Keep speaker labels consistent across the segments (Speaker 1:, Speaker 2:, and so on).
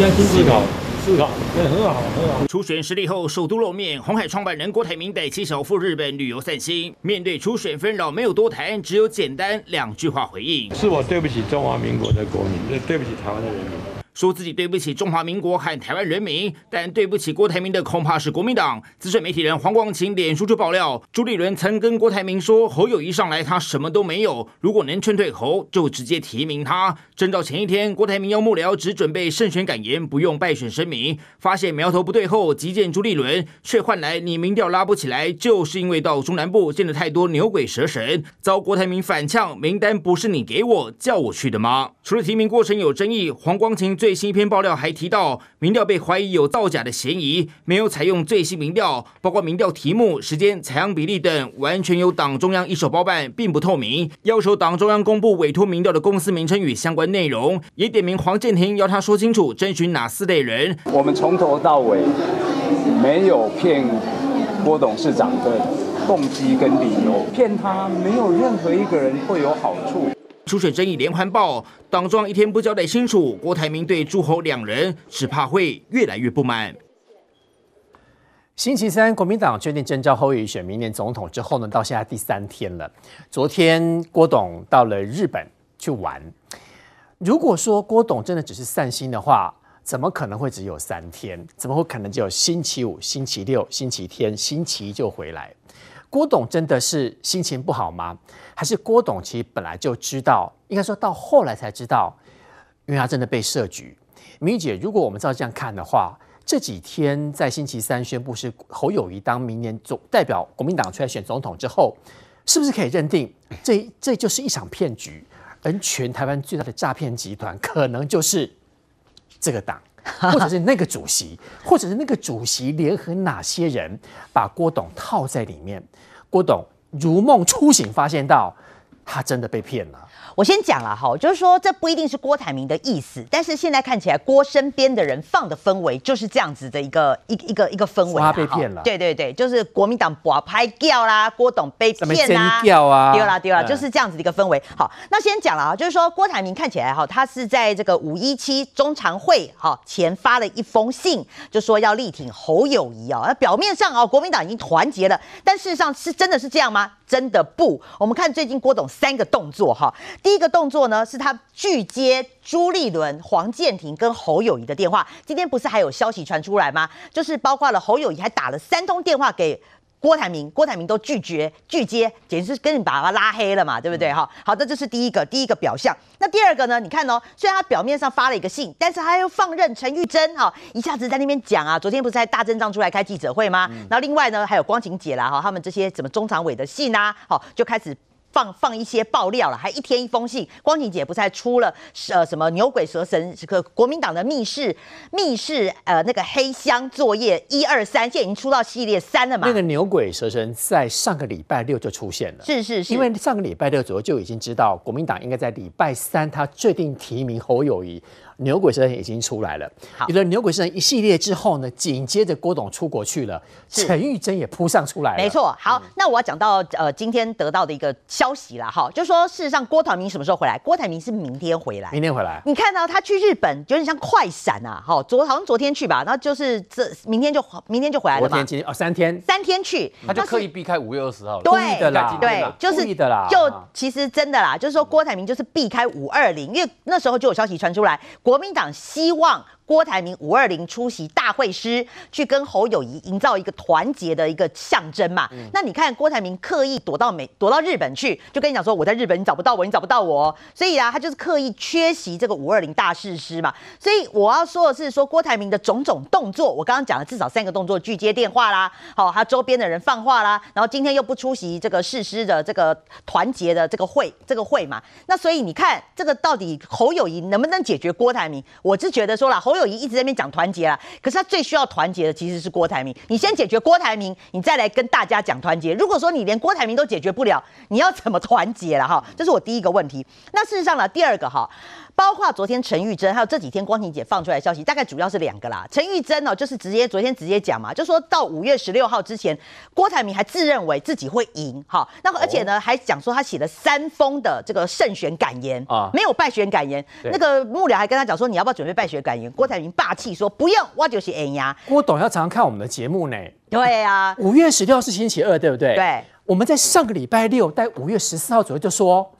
Speaker 1: 现在思考。思考，对，很好，很好。
Speaker 2: 初选失利后，首都露面，红海创办人郭台铭带妻小赴日本旅游散心。面对初选纷扰，没有多谈，只有简单两句话回应：
Speaker 1: 是我对不起中华民国的国民，对不起台湾的人民。
Speaker 2: 说自己对不起中华民国和台湾人民，但对不起郭台铭的恐怕是国民党。资深媒体人黄光芹脸书就爆料，朱立伦曾跟郭台铭说，侯友宜上来他什么都没有，如果能劝退侯，就直接提名他。征召前一天，郭台铭要幕僚只准备胜选感言，不用败选声明。发现苗头不对后，急见朱立伦，却换来你民调拉不起来，就是因为到中南部见了太多牛鬼蛇神，遭郭台铭反呛，名单不是你给我叫我去的吗？除了提名过程有争议，黄光芹最最新一篇爆料还提到，民调被怀疑有造假的嫌疑，没有采用最新民调，包括民调题目、时间、采样比例等，完全由党中央一手包办，并不透明。要求党中央公布委托民调的公司名称与相关内容，也点名黄建庭，要他说清楚征询哪四类人。
Speaker 3: 我们从头到尾没有骗郭董事长的动机跟理由，骗他没有任何一个人会有好处。
Speaker 2: 初选争议连环爆，党中一天不交代清楚，郭台铭对朱侯两人只怕会越来越不满。
Speaker 4: 星期三，国民党确定征召侯友选明年总统之后呢，到现在第三天了。昨天郭董到了日本去玩。如果说郭董真的只是散心的话，怎么可能会只有三天？怎么会可能只有星期五、星期六、星期天、星期一就回来？郭董真的是心情不好吗？还是郭董其实本来就知道，应该说到后来才知道，因为他真的被设局。明姐，如果我们照这样看的话，这几天在星期三宣布是侯友宜当明年总代表国民党出来选总统之后，是不是可以认定这这就是一场骗局？而全台湾最大的诈骗集团可能就是这个党。或者是那个主席，或者是那个主席联合哪些人把郭董套在里面？郭董如梦初醒，发现到他真的被骗了。
Speaker 5: 我先讲了哈，就是说这不一定是郭台铭的意思，但是现在看起来郭身边的人放的氛围就是这样子的一个一一个一个氛围。
Speaker 4: 他被骗了。
Speaker 5: 对对对，就是国民党把拍掉啦，郭董被骗啦，
Speaker 4: 掉啊，
Speaker 5: 丢啦丢啦，就是这样子的一个氛围。好，那先讲了啊，就是说郭台铭看起来哈，他是在这个五一七中常会哈前发了一封信，就说要力挺侯友谊啊。那表面上啊，国民党已经团结了，但事实上是真的是这样吗？真的不，我们看最近郭董三个动作哈。第一个动作呢，是他拒接朱立伦、黄建庭跟侯友宜的电话。今天不是还有消息传出来吗？就是包括了侯友宜还打了三通电话给。郭台铭，郭台铭都拒绝拒接，简直是跟你把他拉黑了嘛，对不对？哈，好的，这是第一个第一个表象。那第二个呢？你看哦，虽然他表面上发了一个信，但是他又放任陈玉珍哈，一下子在那边讲啊。昨天不是在大阵仗出来开记者会吗？然后另外呢，还有光晴姐啦哈，他们这些什么中常委的信啊，好就开始。放放一些爆料了，还一天一封信。光景姐不是还出了呃什么牛鬼蛇神这个国民党的密室密室呃那个黑箱作业一二三，现在已经出到系列三了嘛？
Speaker 4: 那个牛鬼蛇神在上个礼拜六就出现了，
Speaker 5: 是是是，
Speaker 4: 因为上个礼拜六左右就已经知道国民党应该在礼拜三他确定提名侯友宜。牛鬼蛇神已经出来了，有了牛鬼蛇神一系列之后呢，紧接着郭董出国去了，陈玉珍也扑上出来了。
Speaker 5: 没错，好，那我要讲到呃今天得到的一个消息了哈，就说事实上郭台铭什么时候回来？郭台铭是明天回来，
Speaker 4: 明天回来。
Speaker 5: 你看到他去日本有点像快闪啊，哈，昨好像昨天去吧，然后就是这明天就明天就回来了嘛。
Speaker 4: 昨天今天哦三天，
Speaker 5: 三天去，
Speaker 6: 他就刻意避开五月二十号，
Speaker 5: 对
Speaker 4: 的啦，
Speaker 5: 对，就是
Speaker 4: 的啦，
Speaker 5: 就其实真的啦，就是说郭台铭就是避开五二零，因为那时候就有消息传出来，国民党希望郭台铭五二零出席大会师，去跟侯友谊营造一个团结的一个象征嘛。嗯、那你看郭台铭刻意躲到美，躲到日本去，就跟你讲说我在日本，你找不到我，你找不到我。所以啊，他就是刻意缺席这个五二零大誓师嘛。所以我要说的是，说郭台铭的种种动作，我刚刚讲了至少三个动作：拒接电话啦，好，他周边的人放话啦，然后今天又不出席这个誓师的这个团结的这个会，这个会嘛。那所以你看，这个到底侯友谊能不能解决郭台铭？我是觉得说了，侯一直在那边讲团结啦，可是他最需要团结的其实是郭台铭。你先解决郭台铭，你再来跟大家讲团结。如果说你连郭台铭都解决不了，你要怎么团结了哈？这是我第一个问题。那事实上呢，第二个哈。包括昨天陈玉珍，还有这几天光庭姐放出来的消息，大概主要是两个啦。陈玉珍哦，就是直接昨天直接讲嘛，就说到五月十六号之前，郭台铭还自认为自己会赢，哈，那而且呢还讲说他写了三封的这个胜选感言啊，没有败选感言。那个幕僚还跟他讲说，你要不要准备败选感言？郭台铭霸气说不用，我就是哎呀。
Speaker 4: 郭董要常常看我们的节目呢。
Speaker 5: 对啊，
Speaker 4: 五月十六是星期二，对不对？
Speaker 5: 对。
Speaker 4: 我们在上个礼拜六，在五月十四号左右就说。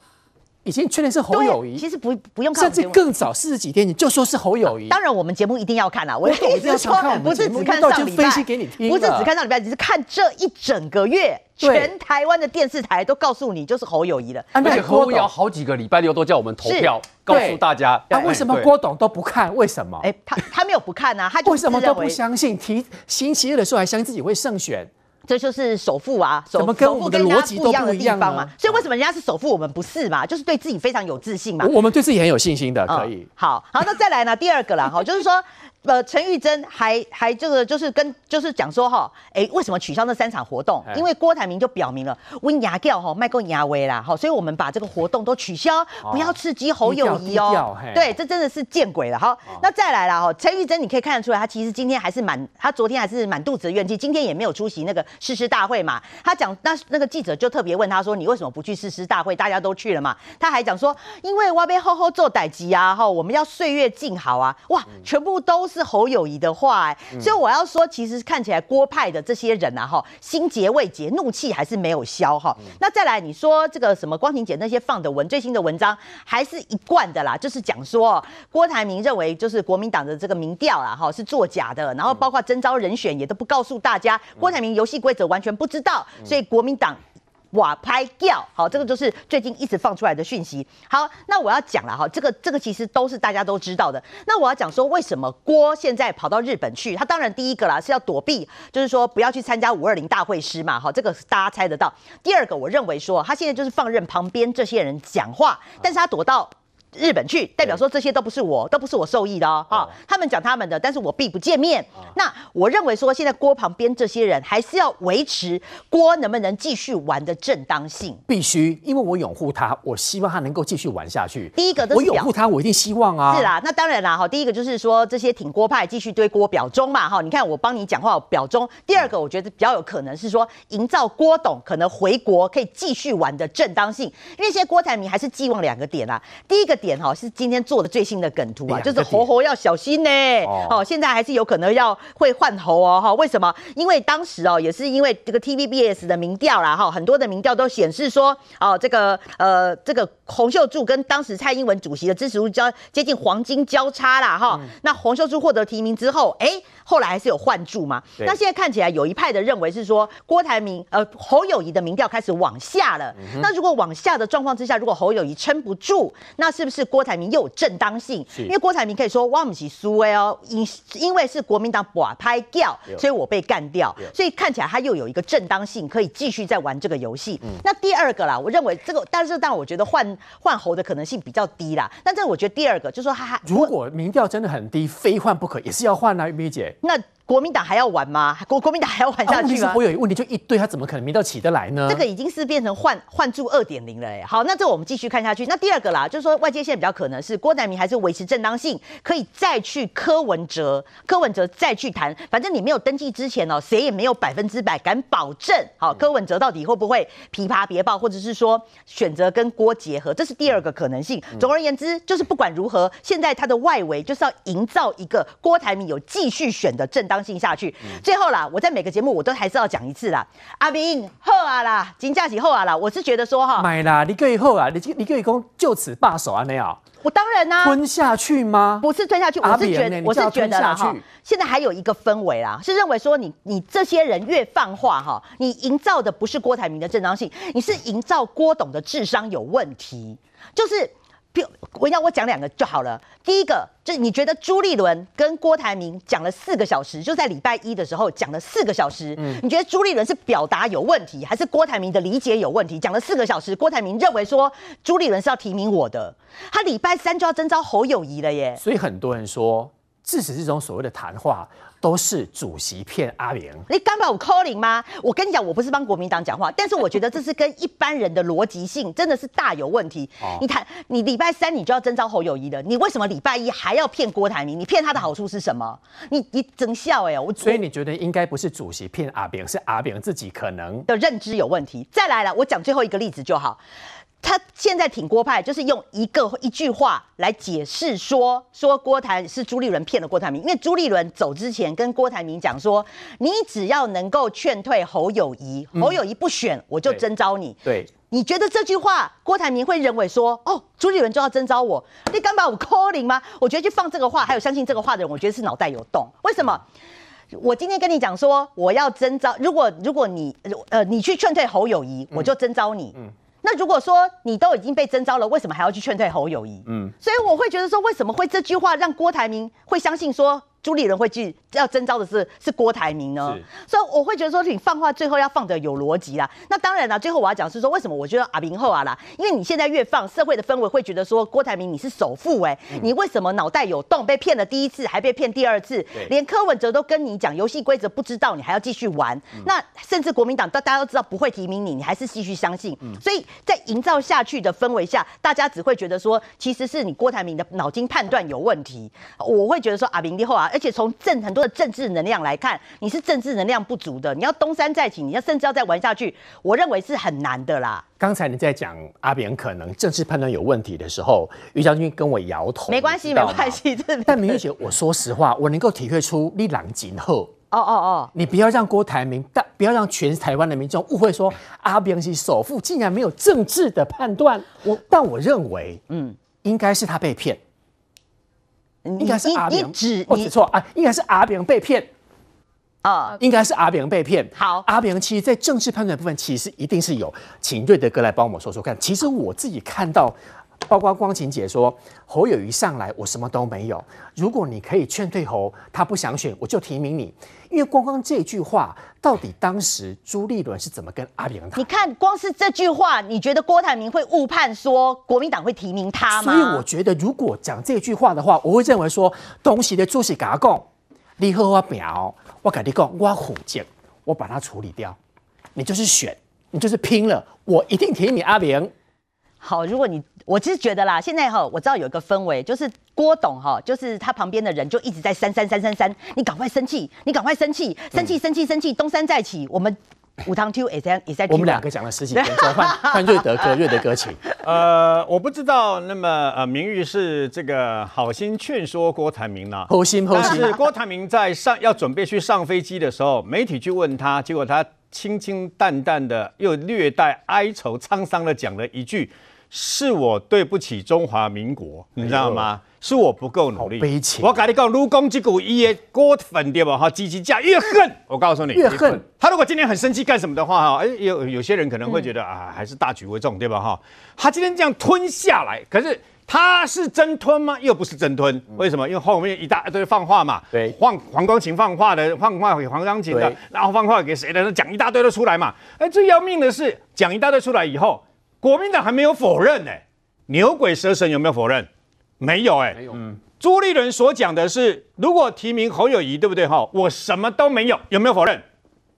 Speaker 4: 已经确认是侯友谊，
Speaker 5: 其实不不用看，
Speaker 4: 甚至更早四十几天你就说是侯友宜。
Speaker 5: 当然我们节目一定要看啦，我一直说不是只看上礼拜，不是只看上礼拜，只是看这一整个月，全台湾的电视台都告诉你就是侯友谊了。
Speaker 6: 而且侯友宜好几个礼拜六都叫我们投票，告诉大家。
Speaker 4: 那为什么郭董都不看？为什么？
Speaker 5: 哎，他他没有不看啊，他
Speaker 4: 为什么都不相信？提星期日的时候还相信自己会胜选。
Speaker 5: 这就是首富啊，首富跟我们的逻辑都不一样的地方嘛。所以为什么人家是首富，我们不是嘛？就是对自己非常有自信嘛。
Speaker 4: 我们对自己很有信心的，可以。
Speaker 5: 好好，那再来呢？第二个啦，哈，就是说。呃，陈玉珍还还这个就是跟就是讲说哈，哎，为什么取消那三场活动？因为郭台铭就表明了温牙掉哈，卖够牙威啦哈，所以我们把这个活动都取消，不要刺激侯友谊哦。对，这真的是见鬼了。哈，那再来了哈，陈玉珍你可以看得出来，他其实今天还是满，他昨天还是满肚子的怨气，今天也没有出席那个誓师大会嘛。他讲那那个记者就特别问他说，你为什么不去誓师大会？大家都去了嘛。他还讲说，因为我要好好做代志啊，哈，我们要岁月静好啊，哇，全部都。是侯友谊的话，哎，所以我要说，其实看起来郭派的这些人啊，哈，心结未解，怒气还是没有消，哈。那再来，你说这个什么光庭姐那些放的文，最新的文章还是一贯的啦，就是讲说郭台铭认为就是国民党的这个民调啊，哈，是作假的，然后包括征招人选也都不告诉大家，郭台铭游戏规则完全不知道，所以国民党。瓦拍掉，好，这个就是最近一直放出来的讯息。好，那我要讲了哈，这个这个其实都是大家都知道的。那我要讲说，为什么郭现在跑到日本去？他当然第一个啦是要躲避，就是说不要去参加五二零大会师嘛，哈，这个大家猜得到。第二个，我认为说他现在就是放任旁边这些人讲话，但是他躲到。日本去，代表说这些都不是我，都不是我受益的哦。哈，他们讲他们的，但是我避不见面。那我认为说，现在郭旁边这些人还是要维持郭能不能继续玩的正当性，
Speaker 4: 必须，因为我拥护他，我希望他能够继续玩下去。
Speaker 5: 第一个，
Speaker 4: 我拥护他，我一定希望啊。
Speaker 5: 是啦，那当然啦，哈，第一个就是说这些挺郭派继续堆郭表忠嘛，哈，你看我帮你讲话我表忠。第二个，我觉得比较有可能是说营造郭董可能回国可以继续玩的正当性，因为现在郭台铭还是寄望两个点啦，第一个。点哈是今天做的最新的梗图啊，就是猴猴要小心呢。哦，现在还是有可能要会换猴哦。哈，为什么？因为当时哦，也是因为这个 TVBS 的民调啦，哈，很多的民调都显示说，哦，这个呃，这个洪秀柱跟当时蔡英文主席的支持度交接近黄金交叉啦，哈。那洪秀柱获得提名之后，哎，后来还是有换柱嘛。那现在看起来有一派的认为是说，郭台铭呃侯友谊的民调开始往下了。那如果往下的状况之下，如果侯友谊撑不住，那是不是？是郭台铭又有正当性，因为郭台铭可以说我不是苏威哦，因因为是国民党把拍掉，所以我被干掉，所以看起来他又有一个正当性，可以继续在玩这个游戏。那第二个啦，我认为这个，但是但我觉得换换侯的可能性比较低啦。但这个我觉得第二个就是说，他
Speaker 4: 如果民调真的很低，非换不可，也是要换啊，玉米姐。
Speaker 5: 那。国民党还要玩吗？国国民党还要玩下去吗？
Speaker 4: 啊、我有一个问题，就一堆，他怎么可能民调起得来呢？
Speaker 5: 这个已经是变成换换柱二点零了哎。好，那这我们继续看下去。那第二个啦，就是说外界现在比较可能是郭台铭还是维持正当性，可以再去柯文哲，柯文哲再去谈。反正你没有登记之前哦，谁也没有百分之百敢保证。好，柯文哲到底会不会琵琶别抱，或者是说选择跟郭结合，这是第二个可能性。总而言之，就是不管如何，现在他的外围就是要营造一个郭台铭有继续选的正当性下去。最后啦，我在每个节目我都还是要讲一次啦。阿明好啊啦，金价起后啊啦。我是觉得说哈，
Speaker 4: 买啦，你可以后啊，你你可以讲就此罢手啊那样。
Speaker 5: 我当然啦、啊，
Speaker 4: 吞下去吗？
Speaker 5: 不是吞下去，我是觉得，我是觉得啦哈。现在还有一个氛围啦，是认为说你你这些人越放话哈，你营造的不是郭台铭的正当性，你是营造郭董的智商有问题，就是。我要我讲两个就好了。第一个就是你觉得朱立伦跟郭台铭讲了四个小时，就在礼拜一的时候讲了四个小时。嗯，你觉得朱立伦是表达有问题，还是郭台铭的理解有问题？讲了四个小时，郭台铭认为说朱立伦是要提名我的，他礼拜三就要征召侯友谊了耶。
Speaker 4: 所以很多人说，支持这种所谓的谈话。都是主席骗阿明，
Speaker 5: 你敢把我 calling 吗？我跟你讲，我不是帮国民党讲话，但是我觉得这是跟一般人的逻辑性真的是大有问题。哦、你看，你礼拜三你就要征召侯友谊了，你为什么礼拜一还要骗郭台铭？你骗他的好处是什么？你你真笑哎！我
Speaker 4: 所以你觉得应该不是主席骗阿明，是阿明自己可能
Speaker 5: 的认知有问题。再来了，我讲最后一个例子就好。他现在挺郭派，就是用一个一句话来解释说，说郭台是朱立伦骗了郭台铭，因为朱立伦走之前跟郭台铭讲说，你只要能够劝退侯友谊，侯友谊不选，我就征召你。
Speaker 4: 对，
Speaker 5: 你觉得这句话郭台铭会认为说，哦，朱立伦就要征召我，你敢把我 calling 吗？我觉得去放这个话，还有相信这个话的人，我觉得是脑袋有洞。为什么？我今天跟你讲说，我要征召，如果如果你呃你去劝退侯友谊，我就征召你。嗯。嗯那如果说你都已经被征召了，为什么还要去劝退侯友谊？嗯，所以我会觉得说，为什么会这句话让郭台铭会相信说？朱立伦会去要征召的是是郭台铭呢，所以我会觉得说你放话最后要放的有逻辑啦。那当然啦，最后我要讲是说为什么我觉得阿明后啊啦，因为你现在越放，社会的氛围会觉得说郭台铭你是首富哎，你为什么脑袋有洞？被骗了第一次，还被骗第二次，连柯文哲都跟你讲游戏规则不知道，你还要继续玩。那甚至国民党大家都知道不会提名你，你还是继续相信。所以在营造下去的氛围下，大家只会觉得说其实是你郭台铭的脑筋判断有问题。我会觉得说阿明后啊。而且从政很多的政治能量来看，你是政治能量不足的，你要东山再起，你要甚至要再玩下去，我认为是很难的啦。
Speaker 4: 刚才你在讲阿扁可能政治判断有问题的时候，于将军跟我摇头。
Speaker 5: 没关系，没关系。
Speaker 4: 但明玉姐，我说实话，我能够体会出你朗今后。
Speaker 5: 哦哦哦，
Speaker 4: 你不要让郭台铭，但不要让全台湾的民众误会说阿扁是首富，竟然没有政治的判断。我但我认为，嗯，应该是他被骗。应该是阿炳，我指错啊，应该是阿炳被骗啊，应该是阿炳被骗。
Speaker 5: 好，
Speaker 4: 阿炳其实，在政治判断部分，其实一定是有，请瑞德哥来帮我们说说看。其实我自己看到，包括光晴姐说侯友宜上来，我什么都没有。如果你可以劝退侯，他不想选，我就提名你。因为光光这句话，到底当时朱立伦是怎么跟阿扁谈？
Speaker 5: 你看，光是这句话，你觉得郭台铭会误判说国民党会提名他吗？
Speaker 4: 所以我觉得，如果讲这句话的话，我会认为说，东西的主席甲我讲，你和我表，我跟你讲，我虎剑，我把它处理掉，你就是选，你就是拼了，我一定提你阿扁。
Speaker 5: 好，如果你。我其实觉得啦，现在哈，我知道有一个氛围，就是郭董哈，就是他旁边的人就一直在三三三三三，你赶快生气，你赶快生气，生气生气生气，东山再起。我们五堂 two 也在也在。
Speaker 4: 我们两个讲了十几分钟，换 换瑞德哥，瑞德哥请。
Speaker 7: 呃，我不知道，那么呃，明玉是这个好心劝说郭台铭呢？
Speaker 4: 好心好心。
Speaker 7: 但是郭台铭在上要准备去上飞机的时候，媒体去问他，结果他清清淡淡的又略带哀愁沧桑的讲了一句。是我对不起中华民国，你知道吗？是我不够努力。
Speaker 4: 悲情。
Speaker 7: 我跟你讲，如果这股一夜过分对吧？哈，积极加越恨。我告诉你，
Speaker 4: 越恨。
Speaker 7: 他如果今天很生气干什么的话，哈，哎，有有些人可能会觉得啊，还是大局为重，对吧？哈，他今天这样吞下来，可是他是真吞吗？又不是真吞。为什么？因为后面一大堆放话嘛。
Speaker 4: 对。
Speaker 7: 黄黄光芹放话的，放话给黄光琴的，然后放话给谁的？讲一大堆都出来嘛。哎，最要命的是，讲一大堆出来以后。国民党还没有否认呢、欸，牛鬼蛇神有没有否认？没有哎、欸，没有。嗯，朱立伦所讲的是，如果提名侯友谊，对不对？哈，我什么都没有，有没有否认？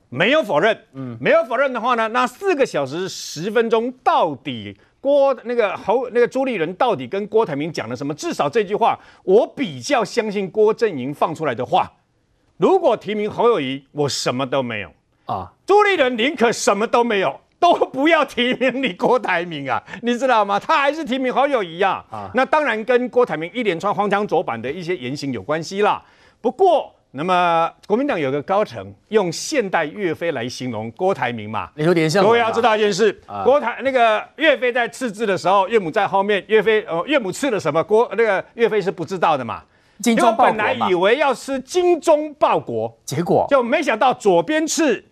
Speaker 7: 没有否认。嗯，没有否认的话呢，那四个小时十分钟到底郭那个侯那个朱立伦到底跟郭台铭讲了什么？至少这句话，我比较相信郭阵营放出来的话。如果提名侯友谊，我什么都没有啊。朱立伦宁可什么都没有。都不要提名你郭台铭啊，你知道吗？他还是提名好友宜啊。啊，那当然跟郭台铭一连串荒腔走板的一些言行有关系啦。不过，那么国民党有个高层用现代岳飞来形容郭台铭嘛，
Speaker 4: 有点像。
Speaker 7: 各位要知道一件事，啊、郭台那个岳飞在刺字的时候，岳母在后面，岳飞呃岳母刺了什么？郭那个岳飞是不知道的嘛。
Speaker 4: 精忠报国嘛。
Speaker 7: 本来以为要吃精忠报国，
Speaker 4: 结果
Speaker 7: 就没想到左边刺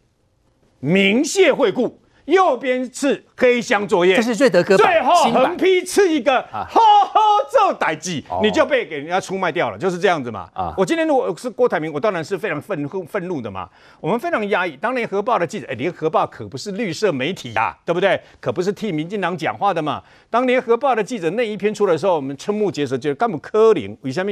Speaker 7: 鸣谢惠顾。右边是黑箱作业，
Speaker 4: 这是瑞德哥。
Speaker 7: 最后横批刺一个，好好做代志，你就被给人家出卖掉了，就是这样子嘛。啊，我今天如果是郭台铭，我当然是非常愤愤怒的嘛。我们非常压抑。当年联合报的记者，哎，联合报可不是绿色媒体啊，对不对？可不是替民进党讲话的嘛。当年核报的记者那一篇出来的时候，我们瞠目结舌，觉得干不可能，为什么？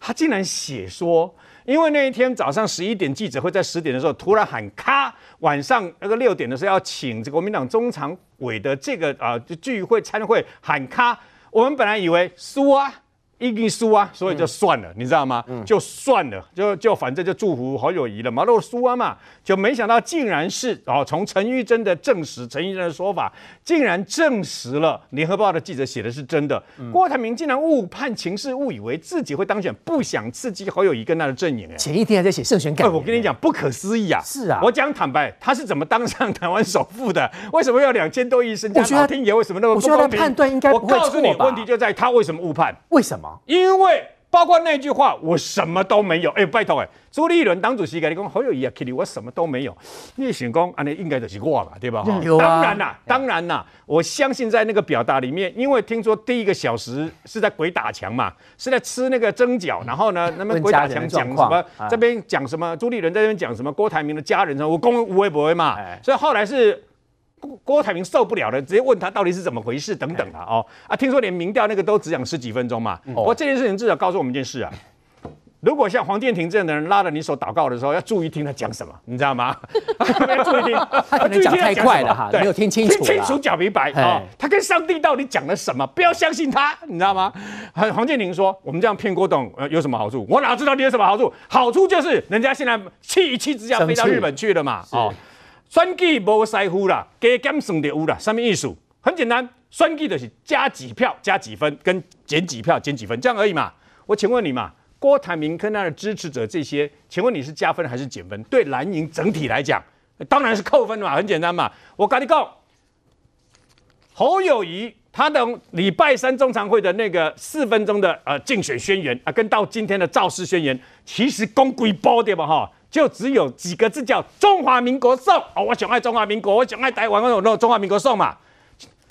Speaker 7: 他竟然写说。因为那一天早上十一点记者会在十点的时候突然喊卡，晚上那个六点的时候要请这个国民党中常委的这个啊聚会参会喊卡，我们本来以为输啊一定输啊，所以就算了，嗯、你知道吗？嗯、就算了，就就反正就祝福侯友谊了嘛，都输啊嘛，就没想到竟然是哦，从陈玉珍的证实，陈玉珍的说法竟然证实了联合报的记者写的是真的，嗯、郭台铭竟然误判情势，误以为自己会当选，不想刺激侯友谊跟他的阵营。
Speaker 4: 前一天还在写胜选感、欸，
Speaker 7: 我跟你讲不可思议啊！
Speaker 4: 是啊，
Speaker 7: 我讲坦白，他是怎么当上台湾首富的？为什么要两千多亿身家？老天爷为什么那么不公平？
Speaker 4: 我觉得判断应该？
Speaker 7: 我告诉你，问题就在他为什么误判？
Speaker 4: 为什么？
Speaker 7: 因为包括那句话，我什么都没有。哎，拜托，哎，朱立伦党主席跟你讲，侯友谊啊，Kitty，我什么都没有。你想讲，啊，那应该就是我嘛，对吧？
Speaker 4: 有啊。
Speaker 7: 当然啦，当然啦，我相信在那个表达里面，因为听说第一个小时是在鬼打墙嘛，是在吃那个蒸饺，然后呢，那么鬼打墙讲什么？这边讲什么？朱立伦在这边讲什么？郭台铭的家人什么？我公无微不微嘛。所以后来是。郭台铭受不了了，直接问他到底是怎么回事等等啊哦啊，听说连民调那个都只讲十几分钟嘛。不过这件事情至少告诉我们一件事啊，如果像黄建庭这样的人拉着你手祷告的时候，要注意听他讲什么，你知道吗？要注意听，
Speaker 4: 他可能讲太快了哈，没有听清楚，
Speaker 7: 听清楚讲明白啊。他跟上帝到底讲了什么？不要相信他，你知道吗？黄建庭说，我们这样骗郭董有什么好处？我哪知道你有什么好处？好处就是人家现在气一气之下飞到日本去了嘛，哦。选举无师傅啦，加减算就有啦。什么意思？很简单，选举就是加几票加几分，跟减几票减几分，这样而已嘛。我请问你嘛，郭台铭跟他的支持者这些，请问你是加分还是减分？对蓝营整体来讲，当然是扣分嘛，很简单嘛。我跟你讲，侯友宜他的礼拜三中常会的那个四分钟的呃竞选宣言啊，跟到今天的造势宣言，其实讲几波对吧？哈。就只有几个字叫中华民国颂哦，我想爱中华民国，我想爱台湾，我有那中华民国颂嘛。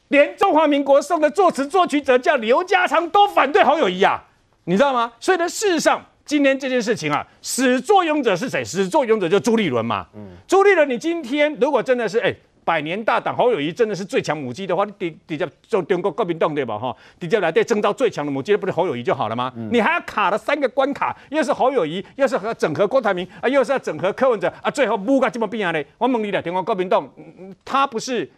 Speaker 7: 连中华民国颂的作词作曲者叫刘家昌都反对侯友谊啊，你知道吗？所以呢，事实上今天这件事情啊，始作俑者是谁？始作俑者就朱立伦嘛。嗯，朱立伦，你今天如果真的是哎。欸百年大党侯友谊真的是最强母鸡的话，你底底下中中国国民党对吧？哈，底下来对征召最强的母鸡，不是侯友谊就好了吗？嗯、你还要卡了三个关卡，又是侯友谊，又是和整合郭台铭啊，又是要整合柯文哲啊，最后不干这么变样嘞？我问你了，中国国民党，他不是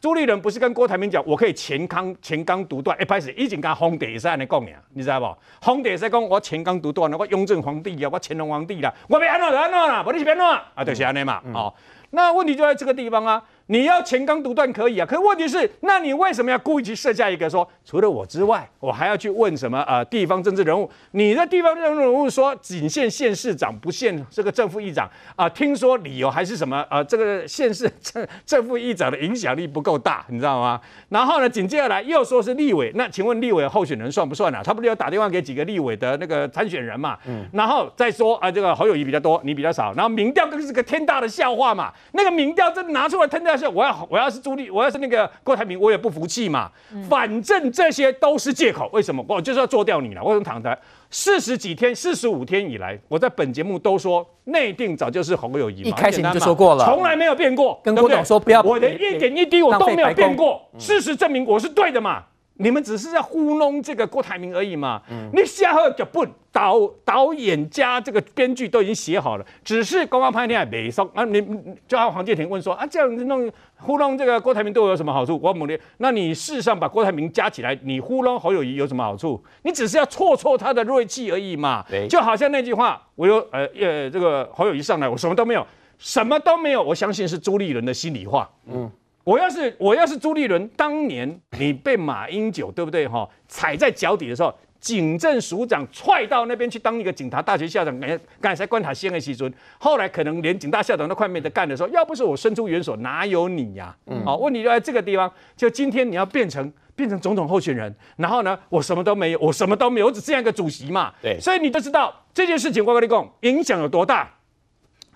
Speaker 7: 朱立伦，不是跟郭台铭讲，我可以乾康乾纲独断？一开始已经跟皇帝是安尼讲呀，你知道不？皇帝是讲我乾纲独断了，我雍正皇帝呀，我乾隆皇帝啦，我要安怎就安怎啦，不你是安怎啊？就是安尼嘛，嗯、哦，那问题就在这个地方啊。你要乾纲独断可以啊，可是问题是，那你为什么要故意去设下一个说，除了我之外，我还要去问什么呃地方政治人物？你的地方政治人物说仅限县市长，不限这个正副议长啊、呃？听说理由还是什么？呃，这个县市正正副议长的影响力不够大，你知道吗？然后呢，紧接着来又说是立委，那请问立委候选人算不算啊？他不是要打电话给几个立委的那个参选人嘛？嗯，然后再说啊、呃，这个侯友谊比较多，你比较少，然后民调更是个天大的笑话嘛？那个民调真的拿出来天大。我要我要是朱立，我要是那个郭台铭，我也不服气嘛。反正这些都是借口。为什么？我就是要做掉你了。为什么躺在四十几天、四十五天以来，我在本节目都说内定早就是侯友宜嘛。
Speaker 4: 一开始你就说过了，
Speaker 7: 从来没有变过。
Speaker 4: 跟郭董说不要，
Speaker 7: 我的一点一滴我都没有变过。事实证明我是对的嘛。你们只是在糊弄这个郭台铭而已嘛？嗯、你下后就不导导演加这个编剧都已经写好了，只是刚刚拍片还没送啊！你就像黄健庭问说啊，这样子弄糊弄这个郭台铭对我有什么好处？我猛烈，那你事实上把郭台铭加起来，你糊弄侯友谊有什么好处？你只是要挫挫他的锐气而已嘛。对就好像那句话，我有呃呃这个侯友宜上来，我什么都没有，什么都没有，我相信是朱立伦的心里话。嗯。我要是我要是朱立伦，当年你被马英九对不对哈踩在脚底的时候，警政署长踹到那边去当一个警察大学校长，刚刚才关塔先的时阵，后来可能连警大校长都快没得干的时候，要不是我伸出援手，哪有你呀？嗯，好，问题就在这个地方，就今天你要变成变成总统候选人，然后呢，我什么都没有，我什么都没有，我只这样一个主席嘛。对，所以你就知道这件事情，我跟你讲，影响有多大。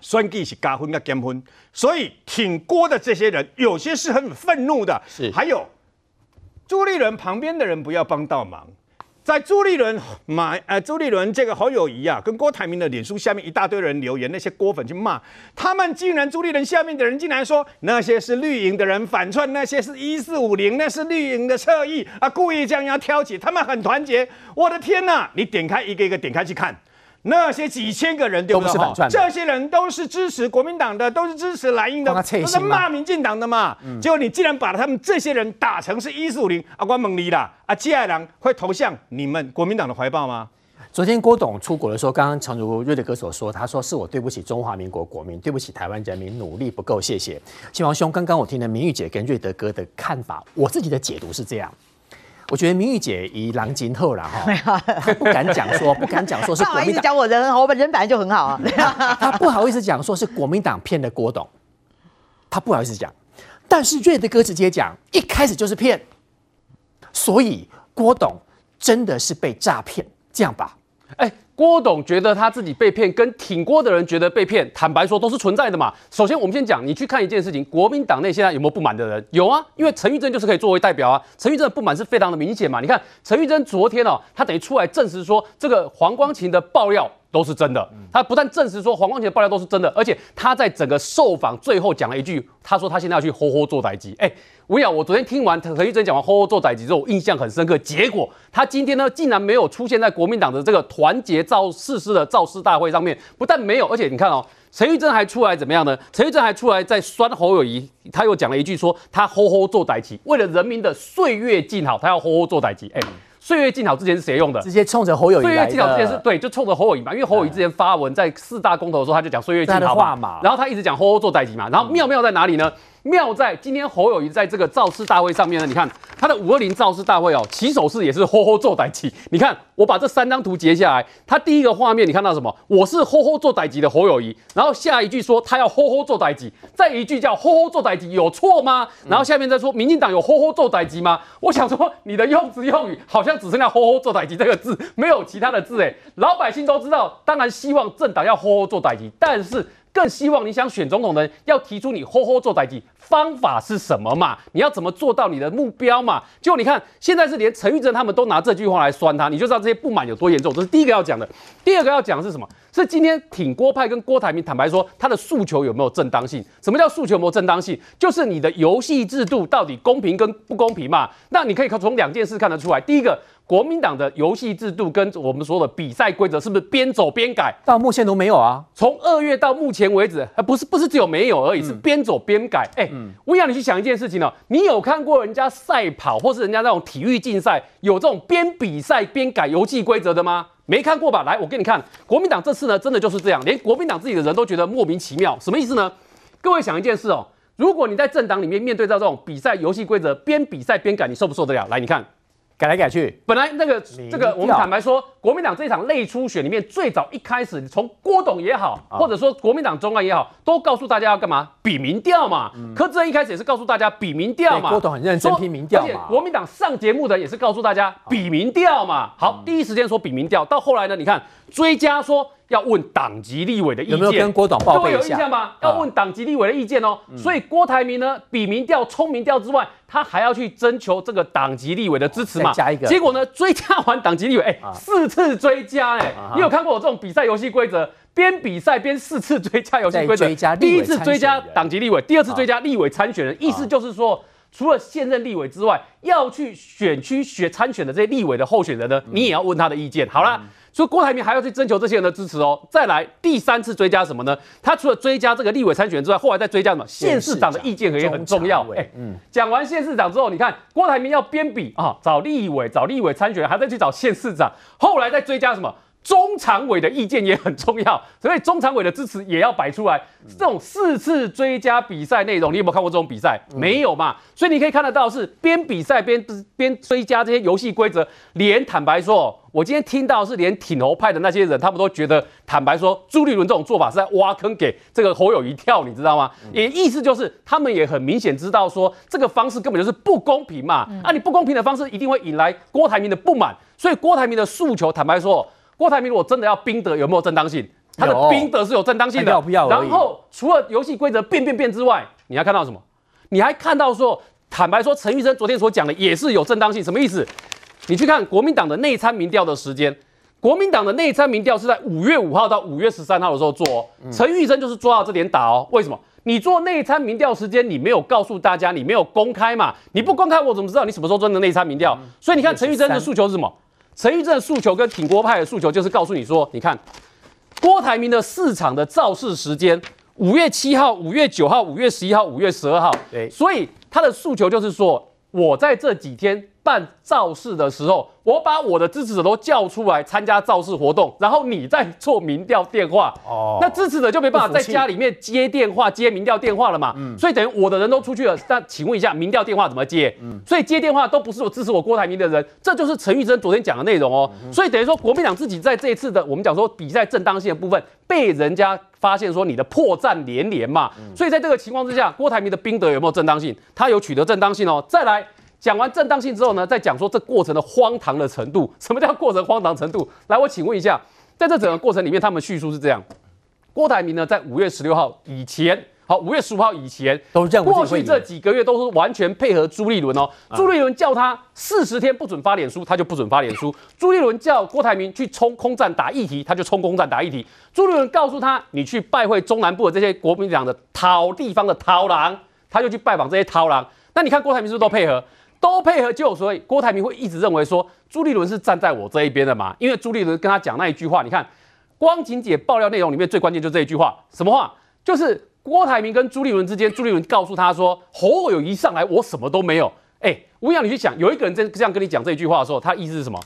Speaker 7: 选举是加分跟减分，所以挺郭的这些人有些是很愤怒的。是，还有朱立伦旁边的人不要帮倒忙，在朱立伦马呃朱立伦这个侯友谊啊，跟郭台铭的脸书下面一大堆人留言，那些郭粉去骂他们，竟然朱立伦下面的人竟然说那些是绿营的人反串，那些是一四五零，那是绿营的侧翼啊，故意这样要挑起，他们很团结。我的天呐，你点开一个一个点开去看。那些几千个人对不对？
Speaker 4: 都不是反串的
Speaker 7: 这些人都是支持国民党的，都是支持蓝营的，都是骂民进党的嘛。结果你既然把他们这些人打成是一四五零，阿关猛尼啦，啊，接下来会投向你们国民党的怀抱吗？
Speaker 4: 昨天郭董出国的时候，刚刚诚如瑞德哥所说，他说是我对不起中华民国国民，对不起台湾人民，努力不够，谢谢。秦王兄，刚刚我听了明玉姐跟瑞德哥的看法，我自己的解读是这样。我觉得明玉姐以狼今后了哈，不敢讲说，不敢讲说是 国民党，
Speaker 5: 讲我人很好，我本人本来就很好啊。
Speaker 4: 他不好意思讲说是国民党骗了郭董，他不好意思讲。但是瑞德哥直接讲，一开始就是骗，所以郭董真的是被诈骗，这样吧？
Speaker 6: 哎，郭董觉得他自己被骗，跟挺郭的人觉得被骗，坦白说都是存在的嘛。首先，我们先讲，你去看一件事情，国民党内现在有没有不满的人？有啊，因为陈玉珍就是可以作为代表啊。陈玉珍的不满是非常的明显嘛。你看，陈玉珍昨天哦，他等于出来证实说，这个黄光琴的爆料都是真的。他不但证实说黄光芹的爆料都是真的，而且他在整个受访最后讲了一句，他说他现在要去好好做宰鸡。哎。我讲，我昨天听完陈玉珍讲完“吼吼做宰鸡”之后，我印象很深刻。结果他今天呢，竟然没有出现在国民党的这个团结造誓师的造势大会上面。不但没有，而且你看哦，陈玉珍还出来怎么样呢？陈玉珍还出来在酸侯友谊，他又讲了一句说他“吼吼做代志”，为了人民的岁月静好，他要“吼吼做代志”。哎，岁月静好之前是谁用的？
Speaker 4: 直接冲着侯友谊。
Speaker 6: 岁月静好之前是对，就冲着侯友谊嘛，因为侯友谊之前发文在四大公投的时候，他就讲岁月静好嘛，然后他一直讲“吼吼做代级”嘛，然后妙妙在哪里呢？妙在今天侯友谊在这个造势大会上面呢，你看他的五二零造势大会哦，起手式也是吼吼做代志。你看我把这三张图截下来，他第一个画面你看到什么？我是吼吼做代志的侯友谊，然后下一句说他要吼吼做代志，再一句叫吼吼做代志有错吗？然后下面再说民进党有吼吼做代志吗？我想说你的用词用语好像只剩下吼吼做代志这个字，没有其他的字诶。老百姓都知道，当然希望政党要吼吼做代志，但是。更希望你想选总统的人要提出你吼吼做代志方法是什么嘛？你要怎么做到你的目标嘛？结果你看，现在是连陈玉珍他们都拿这句话来酸他，你就知道这些不满有多严重。这是第一个要讲的。第二个要讲的是什么？是今天挺郭派跟郭台铭坦白说，他的诉求有没有正当性？什么叫诉求有没有正当性？就是你的游戏制度到底公平跟不公平嘛？那你可以从两件事看得出来。第一个。国民党的游戏制度跟我们说的比赛规则是不是边走边改？
Speaker 4: 到目前都没有啊。
Speaker 6: 从二月到目前为止，不是不是只有没有而已，是边走边改。哎，嗯我要你去想一件事情哦，你有看过人家赛跑或是人家那种体育竞赛有这种边比赛边改游戏规则的吗？没看过吧？来，我给你看，国民党这次呢，真的就是这样，连国民党自己的人都觉得莫名其妙。什么意思呢？各位想一件事哦，如果你在政党里面面对到这种比赛游戏规则边比赛边改，你受不受得了？来，你看。
Speaker 4: 改来改去，
Speaker 6: 本来那个这个，我们坦白说，国民党这场内初选里面，最早一开始，从郭董也好，或者说国民党中央也好，都告诉大家要干嘛？比民调嘛。柯志恩一开始也是告诉大家比民调嘛。
Speaker 4: 郭董很认真听民调嘛。
Speaker 6: 而且国民党上节目的也是告诉大家比民调嘛。好，第一时间说比民调，到后来呢，你看追加说。要问党籍立委的意见，
Speaker 4: 有没有跟郭董报备一下？各位有印象吗？
Speaker 6: 要问党籍立委的意见哦。嗯、所以郭台铭呢，比民调、冲民调之外，他还要去征求这个党籍立委的支持嘛？
Speaker 4: 加一个。
Speaker 6: 结果呢，追加完党籍立委，哎、欸，啊、四次追加、欸，哎、啊，你有看过我这种比赛游戏规则？边比赛边四次追加游戏规则。第一次追加党籍立委，第二次追加立委参选人，啊、意思就是说，除了现任立委之外，要去选区选参选的这些立委的候选人呢，你也要问他的意见。好了。嗯所以郭台铭还要去征求这些人的支持哦。再来第三次追加什么呢？他除了追加这个立委参选之外，后来再追加什么？县市长的意见也很重要。哎，嗯，讲完县市长之后，你看郭台铭要编比啊，找立委找立委参选人，还在去找县市长，后来再追加什么？中常委的意见也很重要，所以中常委的支持也要摆出来。这种四次追加比赛内容，你有没有看过这种比赛？没有嘛？所以你可以看得到是边比赛边边追加这些游戏规则。连坦白说，我今天听到是连挺侯派的那些人，他们都觉得坦白说，朱立伦这种做法是在挖坑给这个侯友宜跳，你知道吗？也意思就是他们也很明显知道说，这个方式根本就是不公平嘛。啊，你不公平的方式一定会引来郭台铭的不满，所以郭台铭的诉求，坦白说。郭台铭如果真的要兵德，有没有正当性？他的兵德是有正当性的。
Speaker 4: 要不要？
Speaker 6: 然后除了游戏规则变变变之外，你还看到什么？你还看到说，坦白说，陈玉生昨天所讲的也是有正当性。什么意思？你去看国民党的内参民调的时间，国民党的内参民调是在五月五号到五月十三号的时候做哦。陈玉生就是抓到这点打哦。为什么？你做内参民调时间，你没有告诉大家，你没有公开嘛？你不公开，我怎么知道你什么时候做的内参民调？所以你看陈玉珍的诉求是什么？陈玉珍的诉求跟挺郭派的诉求就是告诉你说，你看郭台铭的市场的造势时间，五月七号、五月九号、五月十一号、五月十二号。对，所以他的诉求就是说，我在这几天。办造势的时候，我把我的支持者都叫出来参加造势活动，然后你再做民调电话，哦，那支持者就没办法在家里面接电话、接民调电话了嘛，嗯，所以等于我的人都出去了，那请问一下，民调电话怎么接？嗯，所以接电话都不是我支持我郭台铭的人，这就是陈玉珍昨天讲的内容哦，嗯、所以等于说国民党自己在这一次的我们讲说比赛正当性的部分，被人家发现说你的破绽连连嘛，嗯、所以在这个情况之下，郭台铭的兵德有没有正当性？他有取得正当性哦，再来。讲完正当性之后呢，再讲说这过程的荒唐的程度。什么叫过程荒唐程度？来，我请问一下，在这整个过程里面，他们叙述是这样：郭台铭呢，在五月十六号以前，好，五月十五号以前，都是这样过去这几个月都是完全配合朱立伦哦。朱立伦叫他四十天不准发脸书，他就不准发脸书；朱立伦叫郭台铭去冲空战打议题，他就冲空战打议题。朱立伦告诉他，你去拜会中南部的这些国民党的讨地方的讨狼，他就去拜访这些讨狼。那你看郭台铭是不是都配合？都配合就，所以郭台铭会一直认为说朱立伦是站在我这一边的嘛？因为朱立伦跟他讲那一句话，你看光景姐爆料内容里面最关键就这一句话，什么话？就是郭台铭跟朱立伦之间，朱立伦告诉他说侯友宜上来我什么都没有。哎，吴阳，你去想，有一个人这这样跟你讲这一句话的时候，他意思是什么？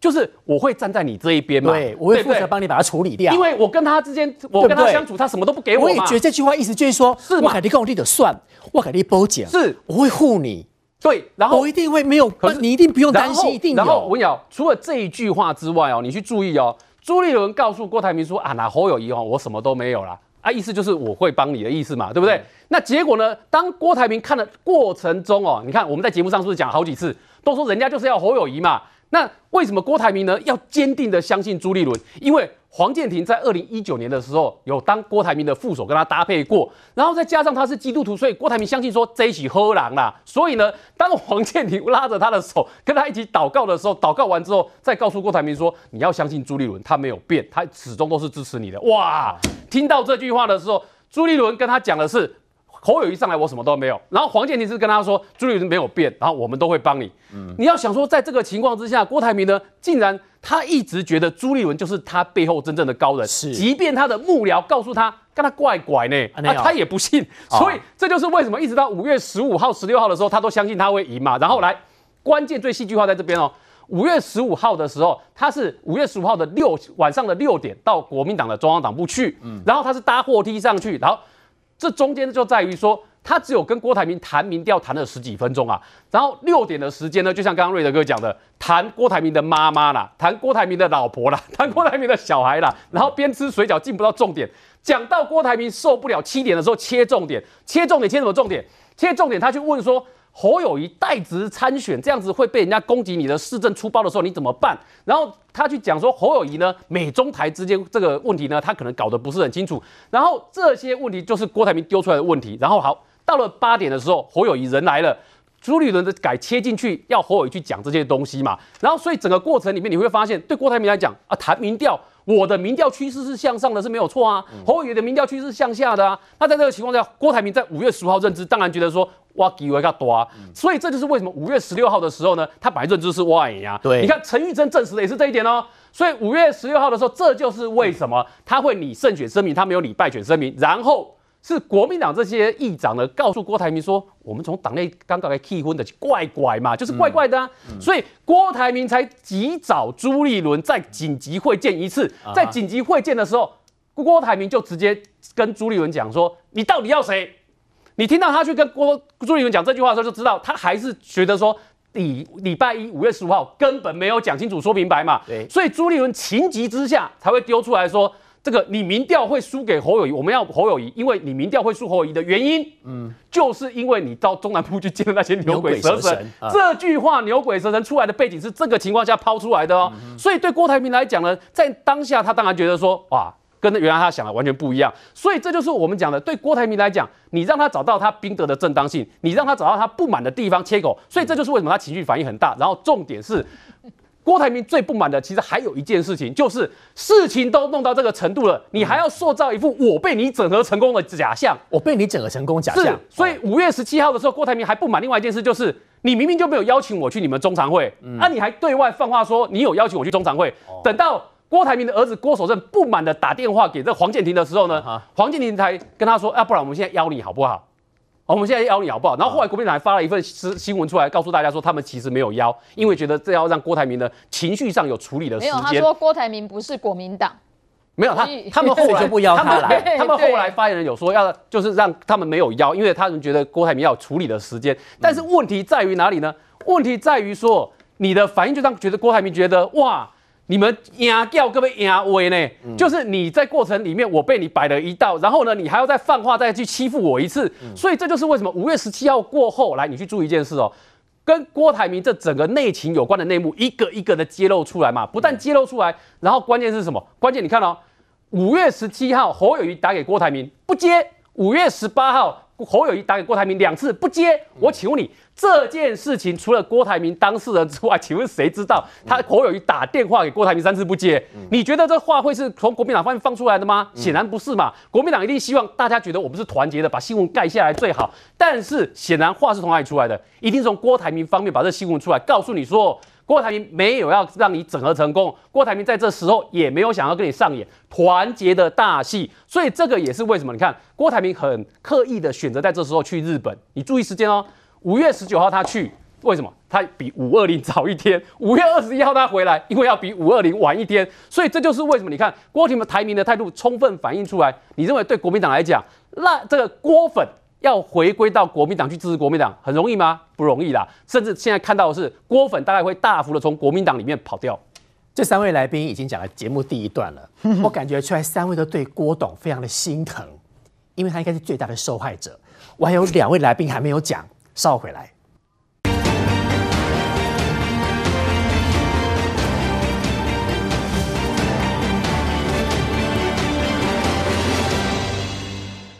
Speaker 6: 就是我会站在你这一边嘛？
Speaker 4: 对，我会负责帮你把它处理掉。
Speaker 6: 因为我跟他之间，我跟他相处，他什么都不给我。
Speaker 4: 我也觉得这句话意思就是说，是我肯定跟我弟的算，我肯定保讲，是我会护你。
Speaker 6: 对，然后
Speaker 4: 我一定会没有，可是你一定不用担心，一定有。
Speaker 6: 然后我跟你讲，除了这一句话之外哦，你去注意哦，朱立伦告诉郭台铭说啊，那侯友谊哦，我什么都没有啦啊，意思就是我会帮你的意思嘛，对不对？嗯、那结果呢，当郭台铭看的过程中哦，你看我们在节目上是不是讲好几次，都说人家就是要侯友谊嘛，那为什么郭台铭呢要坚定的相信朱立伦？因为黄建庭在二零一九年的时候有当郭台铭的副手，跟他搭配过，然后再加上他是基督徒，所以郭台铭相信说这一起喝狼啦。所以呢，当黄建庭拉着他的手跟他一起祷告的时候，祷告完之后再告诉郭台铭说，你要相信朱立伦，他没有变，他始终都是支持你的。哇，听到这句话的时候，朱立伦跟他讲的是。侯友谊上来，我什么都没有。然后黄健庭是跟他说，朱立伦没有变，然后我们都会帮你。嗯，你要想说，在这个情况之下，郭台铭呢，竟然他一直觉得朱立伦就是他背后真正的高人，是，即便他的幕僚告诉他，跟他怪怪呢，啊，他也不信。所以这就是为什么一直到五月十五号、十六号的时候，他都相信他会赢嘛。然后来，关键最戏剧化在这边哦。五月十五号的时候，他是五月十五号的六晚上的六点到国民党的中央党部去，嗯，然后他是搭货梯上去，然后。这中间就在于说，他只有跟郭台铭谈民调谈了十几分钟啊，然后六点的时间呢，就像刚刚瑞德哥讲的，谈郭台铭的妈妈啦，谈郭台铭的老婆啦，谈郭台铭的小孩啦，然后边吃水饺进不到重点，讲到郭台铭受不了七点的时候切重点，切重点切什么重点？切重点他去问说。侯友谊代职参选，这样子会被人家攻击你的市政出包的时候，你怎么办？然后他去讲说侯友谊呢，美中台之间这个问题呢，他可能搞得不是很清楚。然后这些问题就是郭台铭丢出来的问题。然后好，到了八点的时候，侯友谊人来了，朱立伦的改切进去，要侯友宜去讲这些东西嘛。然后所以整个过程里面你会发现，对郭台铭来讲啊，谈民调。我的民调趋势是向上的，是没有错啊。侯友宜的民调趋势是向下的啊。那在这个情况下，郭台铭在五月十五号认知，当然觉得说哇，机会较大。所以这就是为什么五月十六号的时候呢，他本来认知是哇呀。对，你看陈玉珍证实的也是这一点哦。所以五月十六号的时候，这就是为什么他会拟胜选声明，他没有拟败选声明，然后。是国民党这些议长呢，告诉郭台铭说，我们从党内刚刚来气婚的怪怪嘛，就是怪怪的啊，嗯。嗯、所以郭台铭才急找朱立伦再紧急会见一次，在紧急会见的时候，郭台铭就直接跟朱立伦讲说，你到底要谁？你听到他去跟郭朱立伦讲这句话的时候，就知道他还是觉得说，礼礼拜一五月十五号根本没有讲清楚说明白嘛，对，所以朱立伦情急之下才会丢出来说。这个你民调会输给侯友谊，我们要侯友谊，因为你民调会输侯友谊的原因，嗯，就是因为你到中南部去见的那些牛鬼蛇神。蛇神啊、这句话牛鬼蛇神出来的背景是这个情况下抛出来的哦，嗯、所以对郭台铭来讲呢，在当下他当然觉得说，哇，跟原来他想的完全不一样。所以这就是我们讲的，对郭台铭来讲，你让他找到他兵德的正当性，你让他找到他不满的地方切口，所以这就是为什么他情绪反应很大。然后重点是。郭台铭最不满的，其实还有一件事情，就是事情都弄到这个程度了，你还要塑造一副我被你整合成功的假象，
Speaker 4: 我被你整合成功假象。
Speaker 6: 是，所以五月十七号的时候，郭台铭还不满另外一件事，就是你明明就没有邀请我去你们中常会，嗯、啊，你还对外放话说你有邀请我去中常会，等到郭台铭的儿子郭守正不满的打电话给这黄建庭的时候呢，黄建庭才跟他说，啊，不然我们现在邀你好不好？我们现在邀你好不好？然后后来国民党还发了一份新新闻出来，告诉大家说他们其实没有邀，因为觉得这要让郭台铭的情绪上有处理的时间。没有，
Speaker 8: 他说郭台铭不是国民党。
Speaker 6: 没有他，他们 后来
Speaker 4: 就不邀他来。
Speaker 6: 他们后来发言人有说要，就是让他们没有邀，因为他们觉得郭台铭要有处理的时间。但是问题在于哪里呢？问题在于说你的反应就让觉得郭台铭觉得哇，你们压掉各位压威呢？就是你在过程里面我被你摆了一道，然后呢你还要再放话再去欺负我一次。所以这就是为什么五月十七号过后来，你去注意一件事哦，跟郭台铭这整个内情有关的内幕一个一个的揭露出来嘛。不但揭露出来，然后关键是什么？关键你看哦。五月十七号，侯友谊打给郭台铭不接。五月十八号，侯友谊打给郭台铭两次不接。我请问你，这件事情除了郭台铭当事人之外，请问谁知道？他侯友谊打电话给郭台铭三次不接，你觉得这话会是从国民党方面放出来的吗？显然不是嘛。国民党一定希望大家觉得我们是团结的，把新闻盖下来最好。但是显然话是从哪里出来的？一定是从郭台铭方面把这新闻出来，告诉你说。郭台铭没有要让你整合成功，郭台铭在这时候也没有想要跟你上演团结的大戏，所以这个也是为什么？你看郭台铭很刻意的选择在这时候去日本，你注意时间哦，五月十九号他去，为什么？他比五二零早一天，五月二十一号他回来，因为要比五二零晚一天，所以这就是为什么？你看郭台铭的态度充分反映出来，你认为对国民党来讲，那这个郭粉。要回归到国民党去支持国民党很容易吗？不容易啦，甚至现在看到的是郭粉大概会大幅的从国民党里面跑掉。
Speaker 4: 这三位来宾已经讲了节目第一段了，我感觉出来三位都对郭董非常的心疼，因为他应该是最大的受害者。我还有两位来宾还没有讲，稍回来。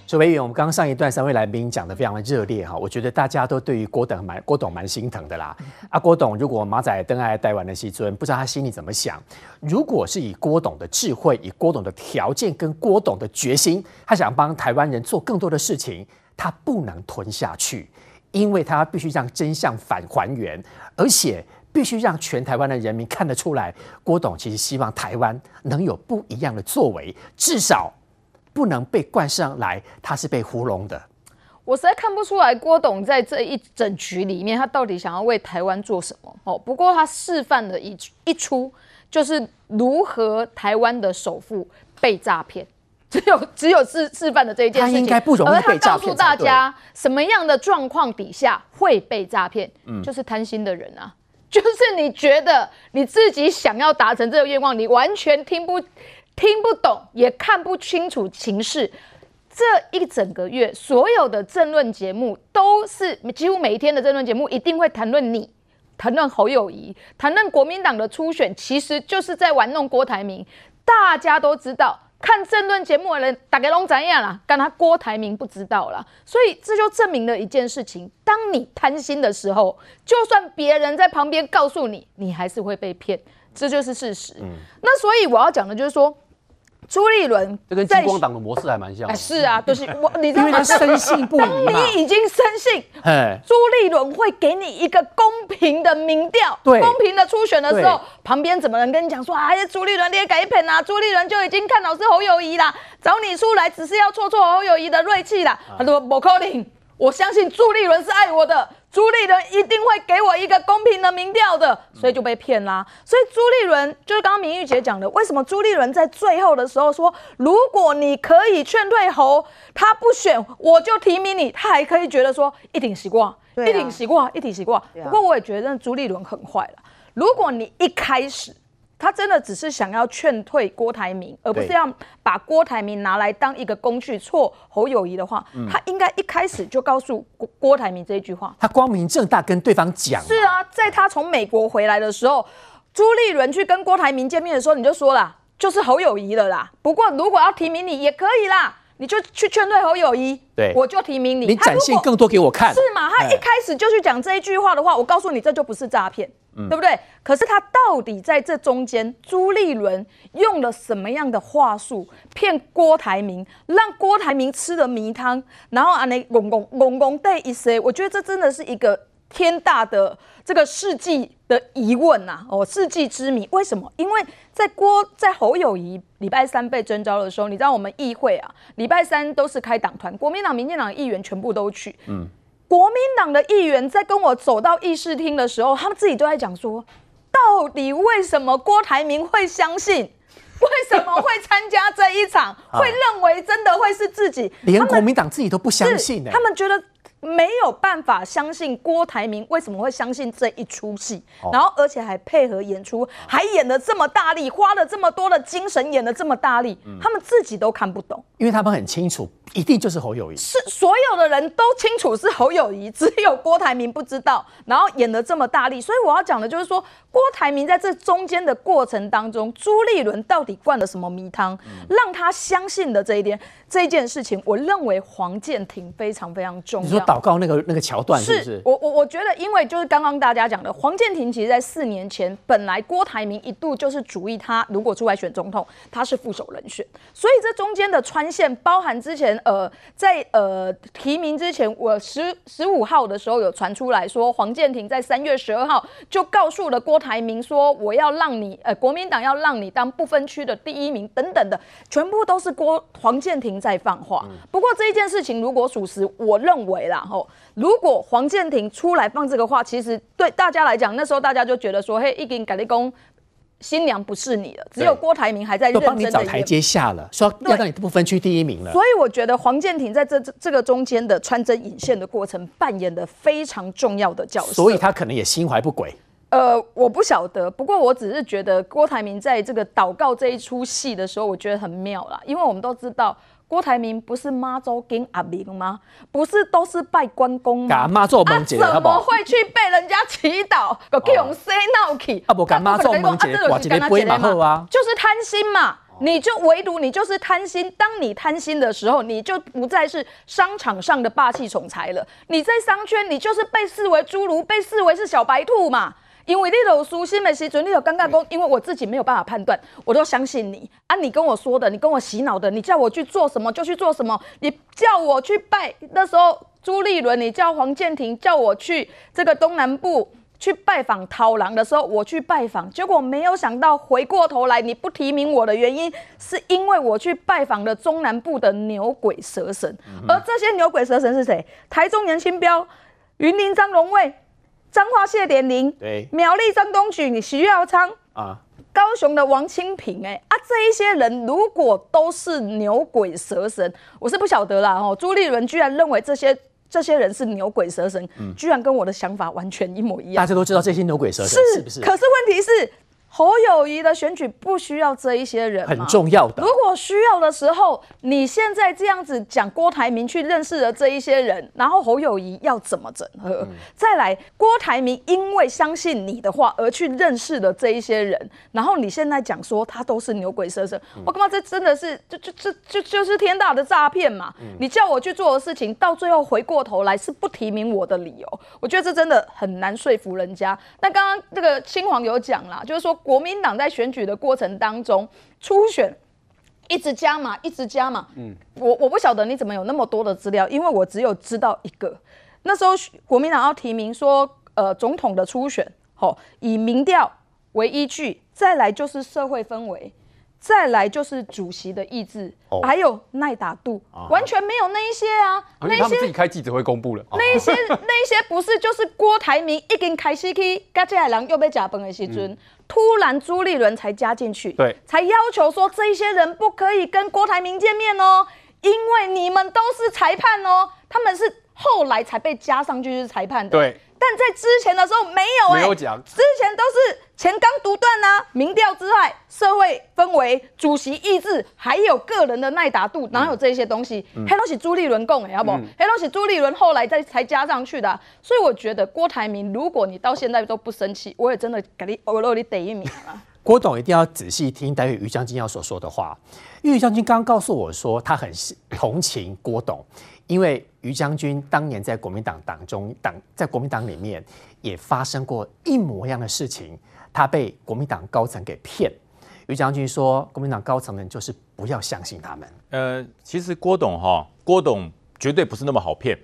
Speaker 4: 所以，我们刚刚上一段三位来宾讲的非常的热烈哈，我觉得大家都对于郭董蛮郭董蛮心疼的啦。啊，郭董如果马仔登爱台湾的西尊，不知道他心里怎么想。如果是以郭董的智慧、以郭董的条件跟郭董的决心，他想帮台湾人做更多的事情，他不能吞下去，因为他必须让真相返还原，而且必须让全台湾的人民看得出来，郭董其实希望台湾能有不一样的作为，至少。不能被冠上来，他是被糊弄的。
Speaker 8: 我实在看不出来郭董在这一整局里面，他到底想要为台湾做什么？哦，不过他示范了一一出，就是如何台湾的首富被诈骗，只有只有示示范的这一件事情。他应该不容易被诈骗。他告诉大家什么样的状况底下会被诈骗？嗯，就是贪心的人啊，就是你觉得你自己想要达成这个愿望，你完全听不。听不懂，也看不清楚情势。这一整个月，所有的政论节目都是几乎每一天的政论节目，一定会谈论你，谈论侯友宜，谈论国民党的初选，其实就是在玩弄郭台铭。大家都知道，看政论节目的人大概拢怎样啦？但他郭台铭不知道啦。所以这就证明了一件事情：当你贪心的时候，就算别人在旁边告诉你，你还是会被骗，这就是事实。嗯，那所以我要讲的就是说。朱立伦
Speaker 6: 这跟金光党的模式还蛮像。哎，
Speaker 8: 是啊，都、就是我，你知道吗？
Speaker 4: 深信不疑。当
Speaker 8: 你已经深信，朱立伦会给你一个公平的民调，
Speaker 4: 对，
Speaker 8: 公平的初选的时候，旁边怎么能跟你讲说，哎呀，朱立伦你也改骗啊？朱立伦就已经看好是侯友谊啦，找你出来只是要挫挫侯友谊的锐气啦。他说不可能，我相信朱立伦是爱我的。朱立伦一定会给我一个公平的民调的，所以就被骗啦。所以朱立伦就是刚刚明玉姐讲的，为什么朱立伦在最后的时候说，如果你可以劝退侯，他不选，我就提名你，他还可以觉得说一挺习惯，一挺习惯，一挺习惯。不过我也觉得朱立伦很坏了。如果你一开始。他真的只是想要劝退郭台铭，而不是要把郭台铭拿来当一个工具挫侯友谊的话，嗯、他应该一开始就告诉郭郭台铭这一句话。
Speaker 4: 他光明正大跟对方讲。
Speaker 8: 是啊，在他从美国回来的时候，朱立伦去跟郭台铭见面的时候，你就说了，就是侯友谊了啦。不过如果要提名你也可以啦，你就去劝退侯友谊，对，我就提名你。
Speaker 4: 你展现更多给我看。
Speaker 8: 是吗？他一开始就去讲这一句话的话，我告诉你，这就不是诈骗。嗯、对不对？可是他到底在这中间，朱立伦用了什么样的话术骗郭台铭，让郭台铭吃了迷汤，然后啊，那公公公公带一些？我觉得这真的是一个天大的这个世纪的疑问呐、啊，哦，世纪之谜。为什么？因为在郭在侯友谊礼拜三被征召的时候，你知道我们议会啊，礼拜三都是开党团，国民党、民进党议员全部都去。嗯，国民党的议员在跟我走到议事厅的时候，他们自己都在讲说，到底为什么郭台铭会相信？为什么会参加这一场？会认为真的会是自己？
Speaker 4: 连国民党自己都不相信、欸、
Speaker 8: 他们觉得。没有办法相信郭台铭为什么会相信这一出戏，哦、然后而且还配合演出，还演的这么大力，花了这么多的精神演的这么大力，嗯、他们自己都看不懂，
Speaker 4: 因为他们很清楚，一定就是侯友谊，
Speaker 8: 是所有的人都清楚是侯友谊，只有郭台铭不知道，然后演的这么大力，所以我要讲的就是说，郭台铭在这中间的过程当中，朱立伦到底灌了什么迷汤，嗯、让他相信的这一点，这一件事情，我认为黄建庭非常非常重要。
Speaker 4: 祷告那个那个桥段是不是？是
Speaker 8: 我我我觉得，因为就是刚刚大家讲的，黄建庭其实在四年前，本来郭台铭一度就是主意他如果出来选总统，他是副手人选。所以这中间的穿线，包含之前呃在呃提名之前，我十十五号的时候有传出来说，黄建庭在三月十二号就告诉了郭台铭说，我要让你呃国民党要让你当不分区的第一名等等的，全部都是郭黄建庭在放话。不过这一件事情如果属实，我认为啦吼。如果黄建庭出来放这个话，其实对大家来讲，那时候大家就觉得说，嘿，一定改立功，新娘不是你了，只有郭台铭还在认真的。帮
Speaker 4: 你找台阶下了，说要让你不分区第一名了。
Speaker 8: 所以我觉得黄建庭在这这这个中间的穿针引线的过程，扮演的非常重要的角色。
Speaker 4: 所以他可能也心怀不轨。
Speaker 8: 呃，我不晓得，不过我只是觉得郭台铭在这个祷告这一出戏的时候，我觉得很妙啦，因为我们都知道。郭台铭不是妈祖跟阿明吗？不是都是拜关公吗？
Speaker 4: 妈祖门前，
Speaker 8: 怎么会去被人家祈祷？个这种洗脑去？
Speaker 4: 啊不，干妈祖门前挂一个杯嘛好啊？
Speaker 8: 就是贪心嘛，你就唯独你就是贪心。当你贪心的时候，你就不再是商场上的霸气总裁了。你在商圈，你就是被视为侏儒，被视为是小白兔嘛。因为你有书心的时阵，你有尴尬说，因为我自己没有办法判断，我都相信你啊！你跟我说的，你跟我洗脑的，你叫我去做什么就去做什么。你叫我去拜那时候朱立伦，你叫黄建庭叫我去这个东南部去拜访桃郎的时候，我去拜访，结果没有想到回过头来你不提名我的原因，是因为我去拜访了中南部的牛鬼蛇神，而这些牛鬼蛇神是谁？台中颜清标、云林张荣卫。彰化谢点林，对，苗栗张东举，你徐耀昌啊，高雄的王清平，哎啊，这一些人如果都是牛鬼蛇神，我是不晓得啦哦。朱立伦居然认为这些这些人是牛鬼蛇神，嗯、居然跟我的想法完全一模一样。
Speaker 4: 大家都知道这些牛鬼蛇神是，是不是？
Speaker 8: 可是问题是。侯友谊的选举不需要这一些人，
Speaker 4: 很重要的。
Speaker 8: 如果需要的时候，你现在这样子讲郭台铭去认识了这一些人，然后侯友谊要怎么整合？嗯、再来，郭台铭因为相信你的话而去认识了这一些人，然后你现在讲说他都是牛鬼蛇神，嗯、我干嘛？这真的是就就就就就是天大的诈骗嘛！嗯、你叫我去做的事情，到最后回过头来是不提名我的理由，我觉得这真的很难说服人家。但刚刚这个青黄有讲啦，就是说。国民党在选举的过程当中，初选一直加码，一直加码。嗯，我我不晓得你怎么有那么多的资料，因为我只有知道一个。那时候国民党要提名说，呃，总统的初选，吼，以民调为依据，再来就是社会氛围。再来就是主席的意志，哦、还有耐打度，啊、完全没有那一些啊，啊那些他
Speaker 6: 们自己开记者会公布了，
Speaker 8: 那一些那一些不是就是郭台铭一经开始去，跟这些人又被假崩的时阵，嗯、突然朱立伦才加进去，
Speaker 6: 对，
Speaker 8: 才要求说这一些人不可以跟郭台铭见面哦，因为你们都是裁判哦，他们是后来才被加上去是裁判的，
Speaker 6: 对。
Speaker 8: 但在之前的时候没有哎、欸，
Speaker 6: 没有讲，
Speaker 8: 之前都是钱刚独断呐，民调之外，社会氛围、主席意志，还有个人的耐打度，哪有这些东西？黑东西朱立伦供哎，好不好？黑东西朱立伦后来再才加上去的、啊，所以我觉得郭台铭，如果你到现在都不生气，我也真的给你欧罗你第一名了。
Speaker 4: 郭董一定要仔细听待会于将军要所说的话，因为于将军刚刚告诉我说他很同情郭董。因为于将军当年在国民党党中党在国民党里面也发生过一模一样的事情，他被国民党高层给骗。于将军说，国民党高层们就是不要相信他们。
Speaker 9: 呃，其实郭董哈，郭董绝对不是那么好骗，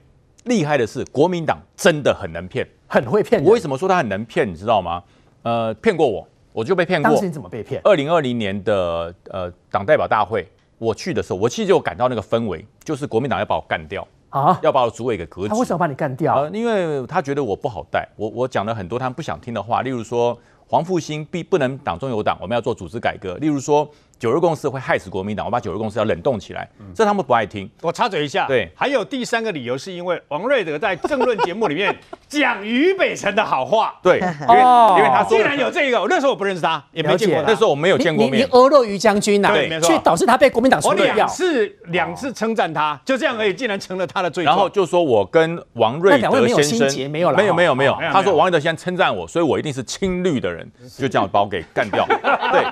Speaker 9: 厉害的是国民党真的很能骗。
Speaker 4: 很会骗人。
Speaker 9: 我为什么说他很能骗？你知道吗？呃，骗过我，我就被骗过。
Speaker 4: 当时你怎么被骗？
Speaker 9: 二零二零年的呃党代表大会，我去的时候，我其实就感到那个氛围，就是国民党要把我干掉啊，要把我主委给革职。
Speaker 4: 他为什么把你干掉？
Speaker 9: 呃，因为他觉得我不好带，我我讲了很多他们不想听的话，例如说黄复兴必不能党中有党，我们要做组织改革，例如说。九二共识会害死国民党，我把九二共识要冷冻起来，这他们不爱听。
Speaker 7: 我插嘴一下，
Speaker 9: 对，
Speaker 7: 还有第三个理由是因为王瑞德在政论节目里面 讲于北辰的好话，
Speaker 9: 对，因为因为他说
Speaker 7: 既然有这个，那时候我不认识他，也没见过他，
Speaker 9: 那时候我没有见过面。
Speaker 4: 你你俄诺于将军呐，
Speaker 7: 对，没错，
Speaker 4: 却导致他被国民党除掉。
Speaker 7: 我两次两次称赞他，就这样而已，竟然成了他的罪。
Speaker 9: 然后就说我跟王瑞德先生
Speaker 4: 没有
Speaker 9: 没有没有没有，他说王瑞德先生称赞我，所以我一定是亲绿的人，就这样把我给干掉。对，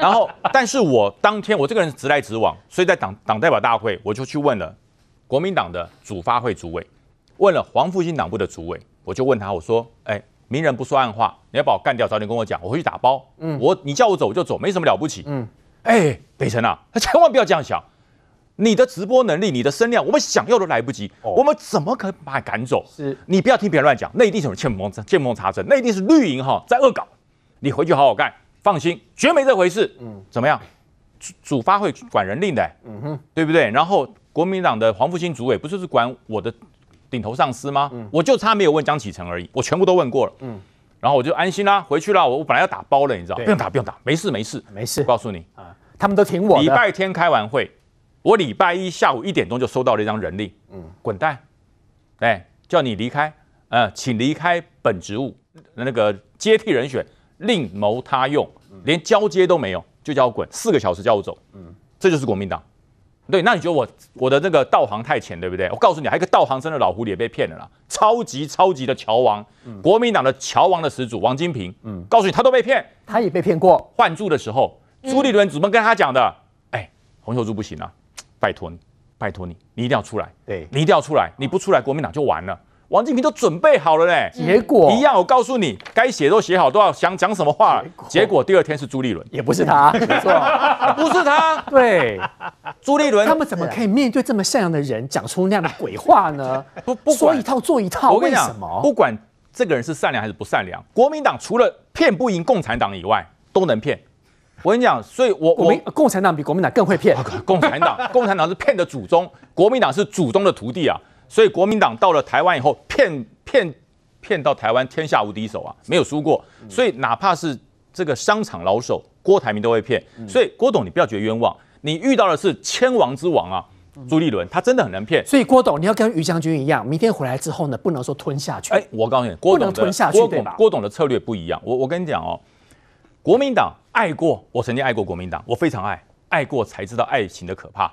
Speaker 9: 然后但是我当天。我这个人直来直往，所以在党党代表大会，我就去问了国民党的主发会主委，问了黄复兴党部的主委，我就问他，我说：“哎，明人不说暗话，你要把我干掉，早点跟我讲，我回去打包。嗯，我你叫我走我就走，没什么了不起。嗯，哎，北辰啊，他千万不要这样想，你的直播能力，你的声量，我们想要都来不及，哦、我们怎么可能把你赶走？是你不要听别人乱讲，那一定是有人见缝见缝插针，那一定是绿营哈在恶搞，你回去好好干，放心，绝没这回事。嗯，怎么样？”主发会管人令的，嗯哼，对不对？然后国民党的黄复兴主委不就是管我的顶头上司吗？嗯，我就差没有问江启臣而已，我全部都问过了，嗯，然后我就安心啦，回去啦。我我本来要打包了，你知道，不用打，不用打，没事没事没事。我告诉你啊，
Speaker 4: 他们都挺我的。
Speaker 9: 礼拜天开完会，我礼拜一下午一点钟就收到了一张人令，嗯，滚蛋，哎，叫你离开，呃，请离开本职务，那个接替人选另谋他用，连交接都没有。就叫我滚，四个小时叫我走，嗯，这就是国民党。对，那你觉得我我的这个道行太浅，对不对？我告诉你，还有一个道行深的老狐狸也被骗了啦，超级超级的乔王，嗯、国民党的乔王的始祖王金平，嗯，告诉你他都被骗，
Speaker 4: 他也被骗过。
Speaker 9: 换柱的时候，朱立伦怎么跟他讲的？哎、嗯，洪秀柱不行啊，拜托你，拜托你，你一定要出来，对，你一定要出来，你不出来，国民党就完了。王金平都准备好了嘞，
Speaker 4: 结果
Speaker 9: 一样。我告诉你，该写都写好，都要想讲什么话。结果，第二天是朱立伦，
Speaker 4: 也不是他，没错，
Speaker 9: 不是他。
Speaker 4: 对，
Speaker 9: 朱立伦，
Speaker 4: 他们怎么可以面对这么善良的人，讲出那样的鬼话呢？
Speaker 9: 不不
Speaker 4: 说一套做一套，为什么？
Speaker 9: 不管这个人是善良还是不善良，国民党除了骗不赢共产党以外，都能骗。我跟你讲，所以我我
Speaker 4: 共产党比国民党更会骗。
Speaker 9: 共产党，共产党是骗的祖宗，国民党是祖宗的徒弟啊。所以国民党到了台湾以后，骗骗骗到台湾天下无敌手啊，没有输过。所以哪怕是这个商场老手郭台铭都会骗。所以郭董，你不要觉得冤枉，你遇到的是千王之王啊，朱立伦，他真的很能骗。
Speaker 4: 所以郭董，你要跟于将军一样，明天回来之后呢，不能说吞下去。
Speaker 9: 哎，我告诉你，郭董的郭董郭董的策略不一样。我我跟你讲哦，国民党爱过，我曾经爱过国民党，我非常爱，爱过才知道爱情的可怕。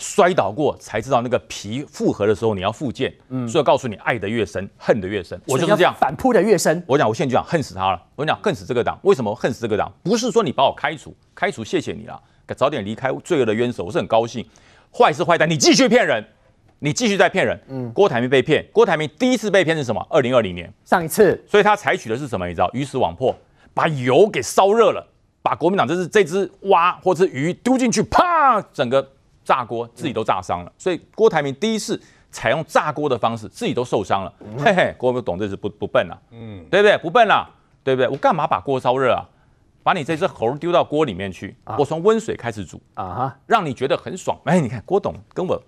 Speaker 9: 摔倒过才知道那个皮复合的时候你要复健，嗯，所以告诉你，爱的越深，恨的越深。我就是这样，
Speaker 4: 反扑的越深。
Speaker 9: 我讲，我现在就想恨死他了。我讲，恨死这个党。为什么恨死这个党？不是说你把我开除，开除谢谢你了，早点离开罪恶的冤手，我是很高兴。坏是坏蛋，你继续骗人，你继续在骗人。嗯，郭台铭被骗，郭台铭第一次被骗是什么？二零二零年
Speaker 4: 上一次，
Speaker 9: 所以他采取的是什么？你知道，鱼死网破，把油给烧热了，把国民党这只这只蛙或者鱼丢进去，啪，整个。炸锅自己都炸伤了，所以郭台铭第一次采用炸锅的方式，自己都受伤了。嘿嘿，郭董这是不不笨啊，嗯，对不对？不笨啊，对不对？我干嘛把锅烧热啊？把你这只猴丢到锅里面去，我从温水开始煮啊哈，让你觉得很爽。哎，你看郭董跟我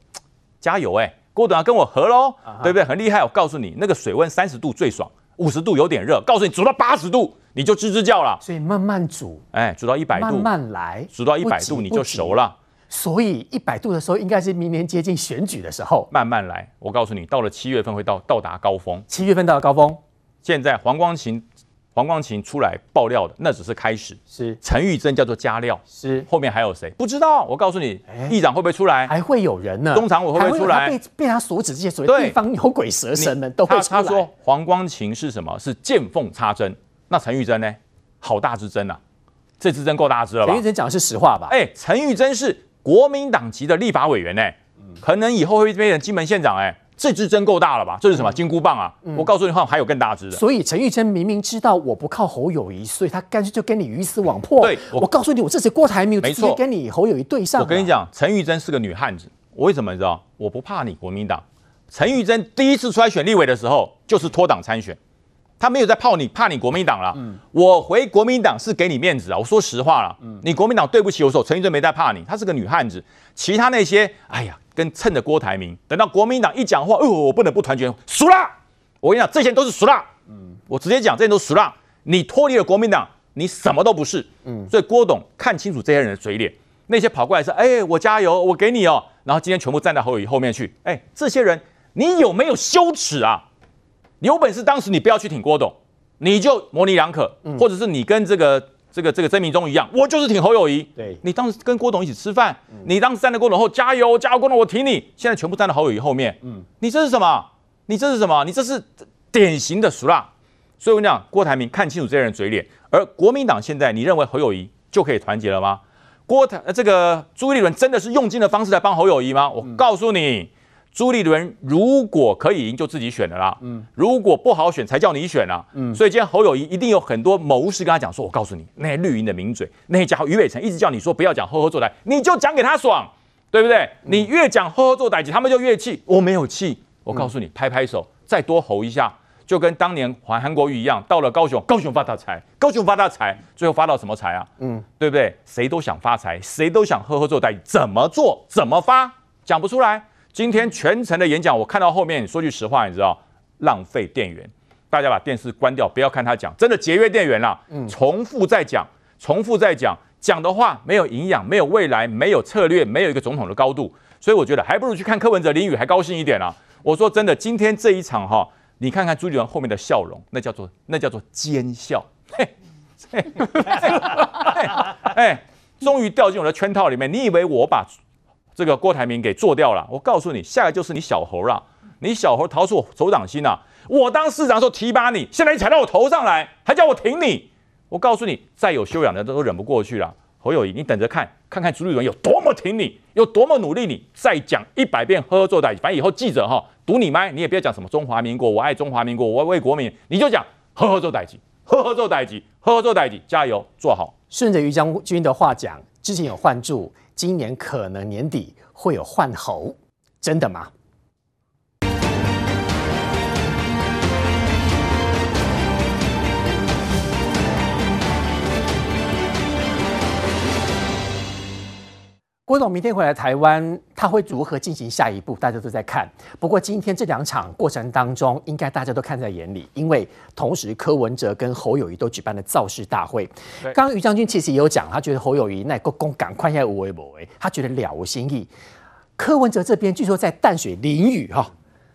Speaker 9: 加油哎，郭董要跟我合喽，对不对？很厉害。我告诉你，那个水温三十度最爽，五十度有点热。告诉你，煮到八十度你就吱吱叫了。
Speaker 4: 所以慢慢煮，
Speaker 9: 哎，煮到一百度，
Speaker 4: 慢慢来，
Speaker 9: 煮到一百度你就熟了。
Speaker 4: 所以一百度的时候，应该是明年接近选举的时候，
Speaker 9: 慢慢来。我告诉你，到了七月份会到到达高峰。
Speaker 4: 七月份到了高峰。
Speaker 9: 现在黄光芹，黄光芹出来爆料的，那只是开始。
Speaker 4: 是
Speaker 9: 陈玉珍叫做加料。
Speaker 4: 是
Speaker 9: 后面还有谁？不知道。我告诉你，议长会不会出来？
Speaker 4: 还会有人呢。
Speaker 9: 中常委会不会出来？
Speaker 4: 被被他所指这些所谓地方有鬼蛇神们都会出来。
Speaker 9: 他说黄光芹是什么？是见缝插针。那陈玉珍呢？好大之针啊！这支针够大支了吧？
Speaker 4: 陈玉珍讲的是实话吧？
Speaker 9: 哎，陈玉珍是。国民党籍的立法委员呢、欸，可能以后会变成金门县长哎、欸，这支真够大了吧？这是什么金箍棒啊？嗯、我告诉你，还有更大支的。
Speaker 4: 所以陈玉珍明明知道我不靠侯友谊，所以他干脆就跟你鱼死网破。
Speaker 9: 对，我，
Speaker 4: 我告诉你，我这次郭台铭直接跟你侯友谊对上。
Speaker 9: 我跟你讲，陈玉珍是个女汉子。我为什么你知道？我不怕你国民党。陈玉珍第一次出来选立委的时候，就是脱党参选，他没有在泡你怕你国民党了。嗯，我回国民党是给你面子啊，我说实话了。嗯，你国民党对不起我说，陈玉珍没在怕你，她是个女汉子。其他那些，哎呀，跟蹭着郭台铭，等到国民党一讲话，哦，我不能不团结，输了。我跟你讲，这些人都是输了。嗯，我直接讲，这些人都输了。你脱离了国民党，你什么都不是。嗯，所以郭董看清楚这些人的嘴脸，那些跑过来说，哎，我加油，我给你哦。然后今天全部站在侯友宜后面去，哎，这些人，你有没有羞耻啊？有本事当时你不要去挺郭董，你就模棱两可，嗯、或者是你跟这个这个这个曾铭忠一样，我就是挺侯友谊。对，你当时跟郭董一起吃饭，嗯、你当时站在郭董后加油加油，郭董我挺你。现在全部站在侯友谊后面，嗯，你这是什么？你这是什么？你这是典型的俗辣。所以我跟你讲，郭台铭看清楚这些人嘴脸，而国民党现在，你认为侯友谊就可以团结了吗？郭台这个朱立伦真的是用尽的方式来帮侯友谊吗？我告诉你，朱立伦如果可以赢，就自己选的啦。嗯，如果不好选，才叫你选啊。嗯，所以今天侯友谊一定有很多谋士跟他讲说：“我告诉你，那些绿营的名嘴，那些家伙，于伟成一直叫你说不要讲呵呵作歹，你就讲给他爽，对不对？你越讲呵呵作歹，他们就越气。我没有气，我告诉你，拍拍手，再多吼一下。”就跟当年还韩国瑜一样，到了高雄，高雄发大财，高雄发大财，最后发到什么财啊？嗯，对不对？谁都想发财，谁都想呵呵作歹，怎么做怎么发，讲不出来。今天全程的演讲，我看到后面，说句实话，你知道，浪费电源，大家把电视关掉，不要看他讲，真的节约电源啦。嗯，重复在讲，重复在讲，讲的话没有营养，没有未来，没有策略，没有一个总统的高度，所以我觉得还不如去看柯文哲、林宇还高兴一点啊。我说真的，今天这一场哈。你看看朱立伦后面的笑容，那叫做那叫做奸笑，嘿，嘿，哎，终于掉进我的圈套里面。你以为我把这个郭台铭给做掉了？我告诉你，下来就是你小猴了。你小猴逃出我手掌心了。我当市长的时候提拔你，现在你踩到我头上来，还叫我挺你。我告诉你，再有修养的都忍不过去了。侯友宜，你等着看，看看朱立伦有多么挺你，有多么努力你，再讲一百遍呵呵作歹，反正以后记者哈堵你麦，你也不要讲什么中华民国，我爱中华民国，我为国民，你就讲呵呵作歹机，呵呵作歹机，呵呵作歹机，加油做好。
Speaker 4: 顺着于将军的话讲，之前有换柱，今年可能年底会有换猴，真的吗？郭董明天回来台湾，他会如何进行下一步？大家都在看。不过今天这两场过程当中，应该大家都看在眼里，因为同时柯文哲跟侯友谊都举办了造势大会。刚刚于将军其实也有讲，他觉得侯友谊那个公赶快要无为不为，他觉得了无新意。柯文哲这边据说在淡水淋雨哈，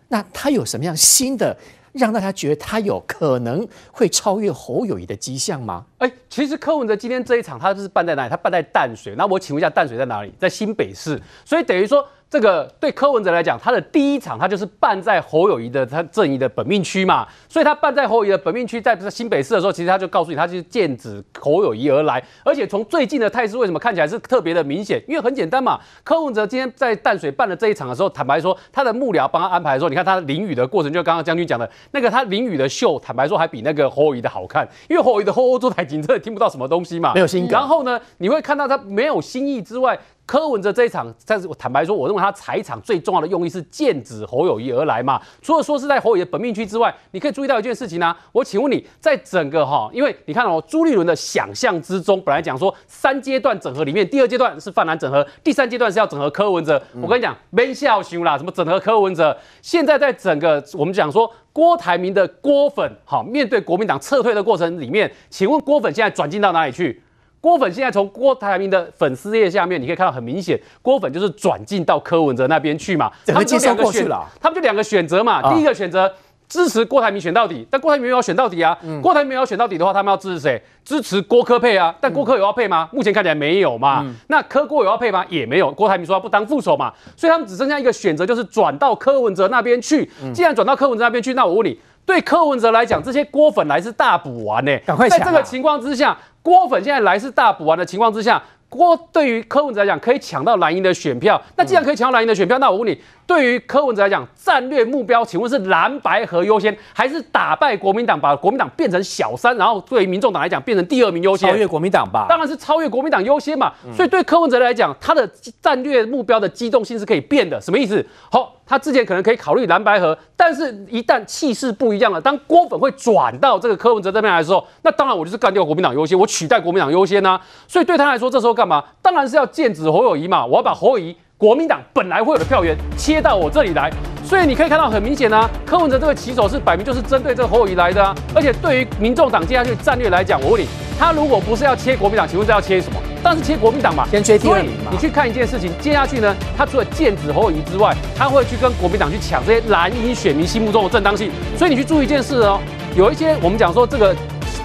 Speaker 4: 那他有什么样新的？让大家觉得他有可能会超越侯友谊的迹象吗？
Speaker 6: 哎，其实柯文哲今天这一场，他是办在哪里？他办在淡水。那我请问一下，淡水在哪里？在新北市。所以等于说。这个对柯文哲来讲，他的第一场他就是办在侯友谊的他阵营的本命区嘛，所以他办在侯友谊的本命区，在新北市的时候，其实他就告诉你，他就是剑指侯友谊而来，而且从最近的态势，为什么看起来是特别的明显？因为很简单嘛，柯文哲今天在淡水办了这一场的时候，坦白说，他的幕僚帮他安排的时候，你看他淋雨的过程，就刚刚将军讲的那个他淋雨的秀，坦白说还比那个侯友谊的好看，因为侯友谊的吼吼作歹真的听不到什么东西嘛，
Speaker 4: 没有新意。
Speaker 6: 然后呢，你会看到他没有新意之外。柯文哲这一场，但是我坦白说，我认为他踩场最重要的用意是剑指侯友谊而来嘛。除了说是在侯友宜的本命区之外，你可以注意到一件事情呢、啊。我请问你，在整个哈，因为你看哦，朱立伦的想象之中，本来讲说三阶段整合里面，第二阶段是泛蓝整合，第三阶段是要整合柯文哲。我跟你讲，没笑熊啦，什么整合柯文哲？现在在整个我们讲说郭台铭的郭粉，好，面对国民党撤退的过程里面，请问郭粉现在转进到哪里去？郭粉现在从郭台铭的粉丝页下面，你可以看到很明显，郭粉就是转进到柯文哲那边去嘛。
Speaker 4: 他们就两个选，
Speaker 6: 他们就两个选择嘛。第一个选择支持郭台铭选到底，但郭台铭没有选到底啊。郭台铭没有选到底的话，他们要支持谁？支持郭柯配啊。但郭柯有要配吗？目前看起来没有嘛。那柯郭有要配吗？也没有。郭台铭说他不当副手嘛，所以他们只剩下一个选择，就是转到柯文哲那边去。既然转到柯文哲那边去，那我问你，对柯文哲来讲，这些锅粉来是大补丸呢？赶快，在这个情况之下。锅粉现在来是大补完的情况之下，郭对于柯文哲来讲可以抢到蓝营的选票。那既然可以抢到蓝营的选票，那我问你，对于柯文哲来讲，战略目标，请问是蓝白合优先，还是打败国民党，把国民党变成小三，然后对于民众党来讲变成第二名优先？
Speaker 4: 超越国民党吧？
Speaker 6: 当然是超越国民党优先嘛。所以对柯文哲来讲，他的战略目标的机动性是可以变的。什么意思？好，他之前可能可以考虑蓝白合，但是一旦气势不一样了，当郭粉会转到这个柯文哲这边来的时候，那当然我就是干掉国民党优先，我取代国民党优先啊。所以对他来说，这时候干嘛？当然是要剑指侯友谊嘛。我要把侯友宜。国民党本来会有的票源切到我这里来，所以你可以看到很明显啊，柯文哲这个骑手是摆明就是针对这个侯友宜来的啊。而且对于民众党接下去战略来讲，我问你，他如果不是要切国民党，请问是要切什么？当然是切国民党嘛，
Speaker 4: 先切第二名嘛。
Speaker 6: 你去看一件事情，接下去呢，他除了剑指侯友宜之外，他会去跟国民党去抢这些蓝营选民心目中的正当性。所以你去注意一件事哦，有一些我们讲说这个。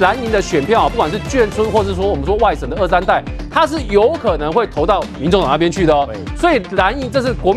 Speaker 6: 蓝营的选票，不管是眷村，或是说我们说外省的二三代，他是有可能会投到民众党那边去的哦。所以蓝营这是国民。